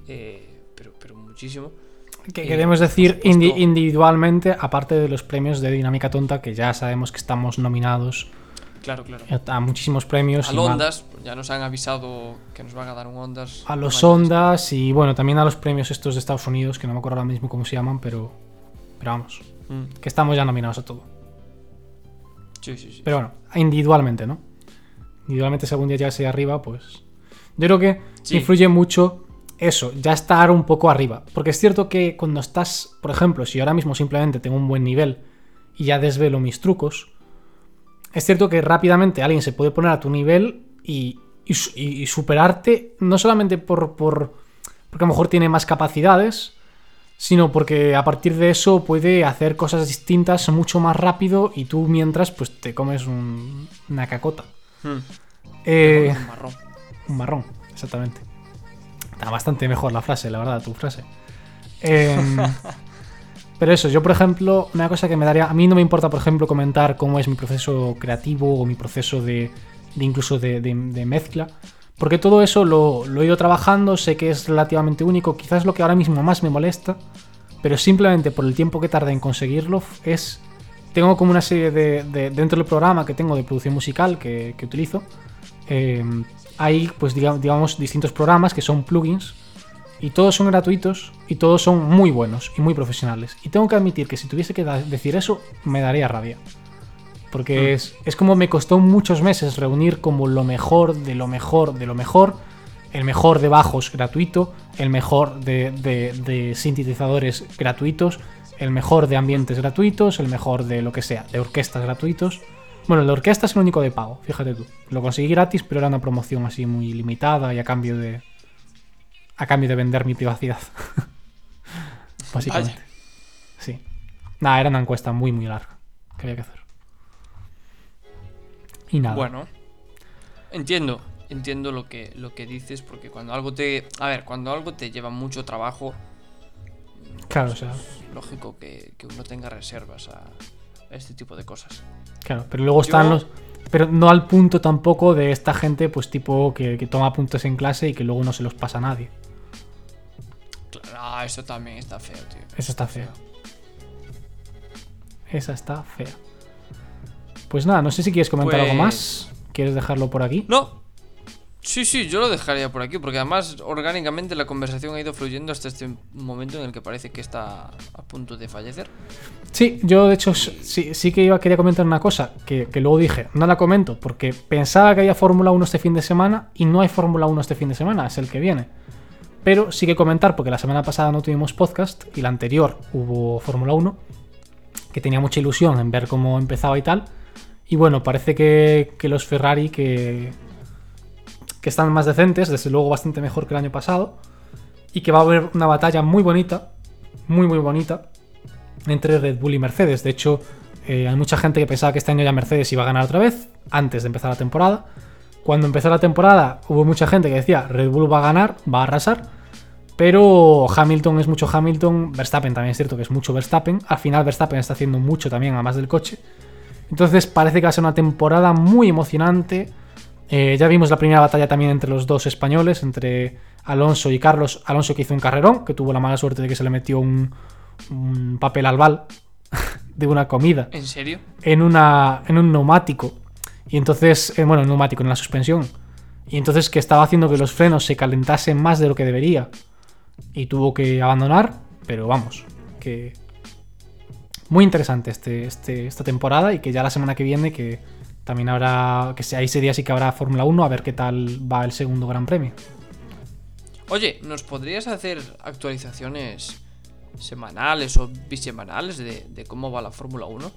Speaker 1: eh, pero, pero muchísimo.
Speaker 2: Que
Speaker 1: Eh,
Speaker 2: queremos decir indi- individualmente, aparte de los premios de Dinámica Tonta, que ya sabemos que estamos nominados
Speaker 1: Claro, claro.
Speaker 2: a muchísimos premios.
Speaker 1: Al Ondas, ya nos han avisado que nos van a dar un Ondas.
Speaker 2: a los Ondas y bueno, también a los premios estos de Estados Unidos, que no me acuerdo ahora mismo cómo se llaman, pero, pero vamos,
Speaker 1: Mm,
Speaker 2: que estamos ya nominados a todo.
Speaker 1: Sí, sí, sí.
Speaker 2: Pero bueno, individualmente, ¿no? Individualmente, si algún día llegas ahí arriba, pues. Yo creo que
Speaker 1: Sí.
Speaker 2: influye mucho eso, ya estar un poco arriba. Porque es cierto que cuando estás, por ejemplo, si yo ahora mismo simplemente tengo un buen nivel y ya desvelo mis trucos, es cierto que rápidamente alguien se puede poner a tu nivel y, y- y superarte, no solamente por, por. porque a lo mejor tiene más capacidades, sino porque a partir de eso puede hacer cosas distintas mucho más rápido y tú mientras pues te comes un- una cacota.
Speaker 1: Mm,
Speaker 2: Eh,
Speaker 1: un marrón.
Speaker 2: un marrón, exactamente. Está bastante mejor la frase, la verdad, tu frase. (laughs) Em, pero eso, yo por ejemplo, una cosa que me daría... A mí no me importa, por ejemplo, comentar cómo es mi proceso creativo o mi proceso de, de incluso de, de- de mezcla. Porque todo eso lo, lo he ido trabajando, sé que es relativamente único. Quizás lo que ahora mismo más me molesta, pero simplemente por el tiempo que tarda en conseguirlo, es... Tengo como una serie de, de- Dentro del programa que tengo de producción musical que, que utilizo, eh, hay pues diga- digamos distintos programas que son plugins y todos son gratuitos y todos son muy buenos y muy profesionales. Y tengo que admitir que si tuviese que decir eso, me daría rabia. Porque
Speaker 1: Mm.
Speaker 2: es, es como me costó muchos meses reunir como lo mejor de lo mejor de lo mejor. El mejor de bajos gratuito, el mejor de, de- de sintetizadores gratuitos, el mejor de ambientes gratuitos, el mejor de lo que sea, de orquestas gratuitos. Bueno, de orquesta es el único de pago, fíjate tú. Lo conseguí gratis, pero era una promoción así muy limitada y a cambio de. a cambio de vender mi privacidad. (laughs) Básicamente.
Speaker 1: Vaya.
Speaker 2: Sí. Nada, era una encuesta muy, muy larga que había que hacer. Y nada.
Speaker 1: Bueno, entiendo, entiendo lo que, lo que dices, porque cuando algo te. A ver, cuando algo te lleva mucho trabajo,
Speaker 2: Claro, o sea.
Speaker 1: es lógico que, que uno tenga reservas a, a este tipo de cosas.
Speaker 2: Claro, pero luego están los. Pero no al punto tampoco de esta gente, pues tipo que, que toma apuntes en clase y que luego no se los pasa a nadie.
Speaker 1: Claro, ah, eso también está feo, tío.
Speaker 2: Esa está fea. Esa está fea. Pues nada, no sé si quieres comentar algo
Speaker 1: Pues-
Speaker 2: más. ¿Quieres dejarlo por aquí?
Speaker 1: No. Sí, sí, yo lo dejaría por aquí, porque además orgánicamente la conversación ha ido fluyendo hasta este momento en el que parece que está a punto de fallecer.
Speaker 2: Sí, yo de hecho sí que iba, quería comentar una cosa que, que luego dije, no la comento porque pensaba que había Fórmula 1 este fin de semana y no hay Fórmula 1 este fin de semana, es el que viene. Pero sí que comentar porque la semana pasada no tuvimos podcast y la anterior hubo Fórmula 1, que tenía mucha ilusión en ver cómo empezaba y tal. Y bueno, parece que, los Ferrari que, que están más decentes, desde luego bastante mejor que el año pasado, y que va a haber una batalla muy bonita, muy muy bonita, entre Red Bull y Mercedes. De hecho, eh, hay mucha gente que pensaba que este año ya Mercedes iba a ganar otra vez, antes de empezar la temporada. Cuando empezó la temporada hubo mucha gente que decía Red Bull va a ganar, va a arrasar. Pero Hamilton es mucho Hamilton, Verstappen también es cierto que es mucho Verstappen. Al final Verstappen está haciendo mucho también, además del coche. Entonces parece que va a ser una temporada muy emocionante. Eh, ya vimos la primera batalla también entre los dos españoles, entre Alonso y Carlos. Alonso que hizo un carrerón, que tuvo la mala suerte de que se le metió un, un papel al bal (laughs) de una comida
Speaker 1: ¿En serio?
Speaker 2: en, una, en un neumático. Y entonces, eh, bueno, en un neumático, en la suspensión. Y entonces que estaba haciendo que los frenos se calentasen más de lo que debería. Y tuvo que abandonar, pero vamos, que... Muy interesante este, este, esta temporada y que ya la semana que viene que también habrá, que sea ese día sí que habrá Fórmula 1 a ver qué tal va el segundo Gran Premio.
Speaker 1: Oye, ¿nos podrías hacer actualizaciones semanales o bisemanales de, de cómo va la Fórmula 1?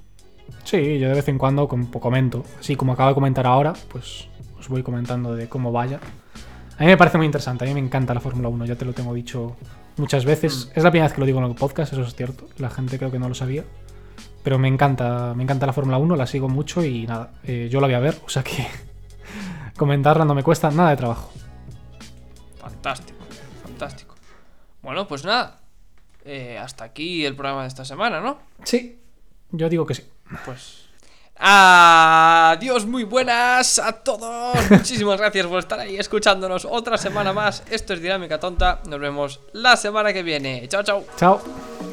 Speaker 2: Sí, yo de vez en cuando com- comento. Así como acabo de comentar ahora, pues os voy comentando de cómo vaya. A mí me parece muy interesante, a mí me encanta la Fórmula 1, ya te lo tengo dicho muchas veces. Es la primera vez que lo digo en el podcast, eso es cierto. La gente creo que no lo sabía. Pero me encanta, me encanta la Fórmula 1, la sigo mucho y nada, eh, yo la voy a ver, o sea que (laughs) comentarla no me cuesta nada de trabajo.
Speaker 1: Fantástico, fantástico. Bueno, pues nada. eh, hasta aquí el programa de esta semana, ¿no?
Speaker 2: Sí, yo digo que sí.
Speaker 1: Pues. Adiós, muy buenas a todos. (laughs) Muchísimas gracias por estar ahí escuchándonos otra semana más. Esto es Dinámica Tonta. Nos vemos la semana que viene. Chao, chao.
Speaker 2: Chao.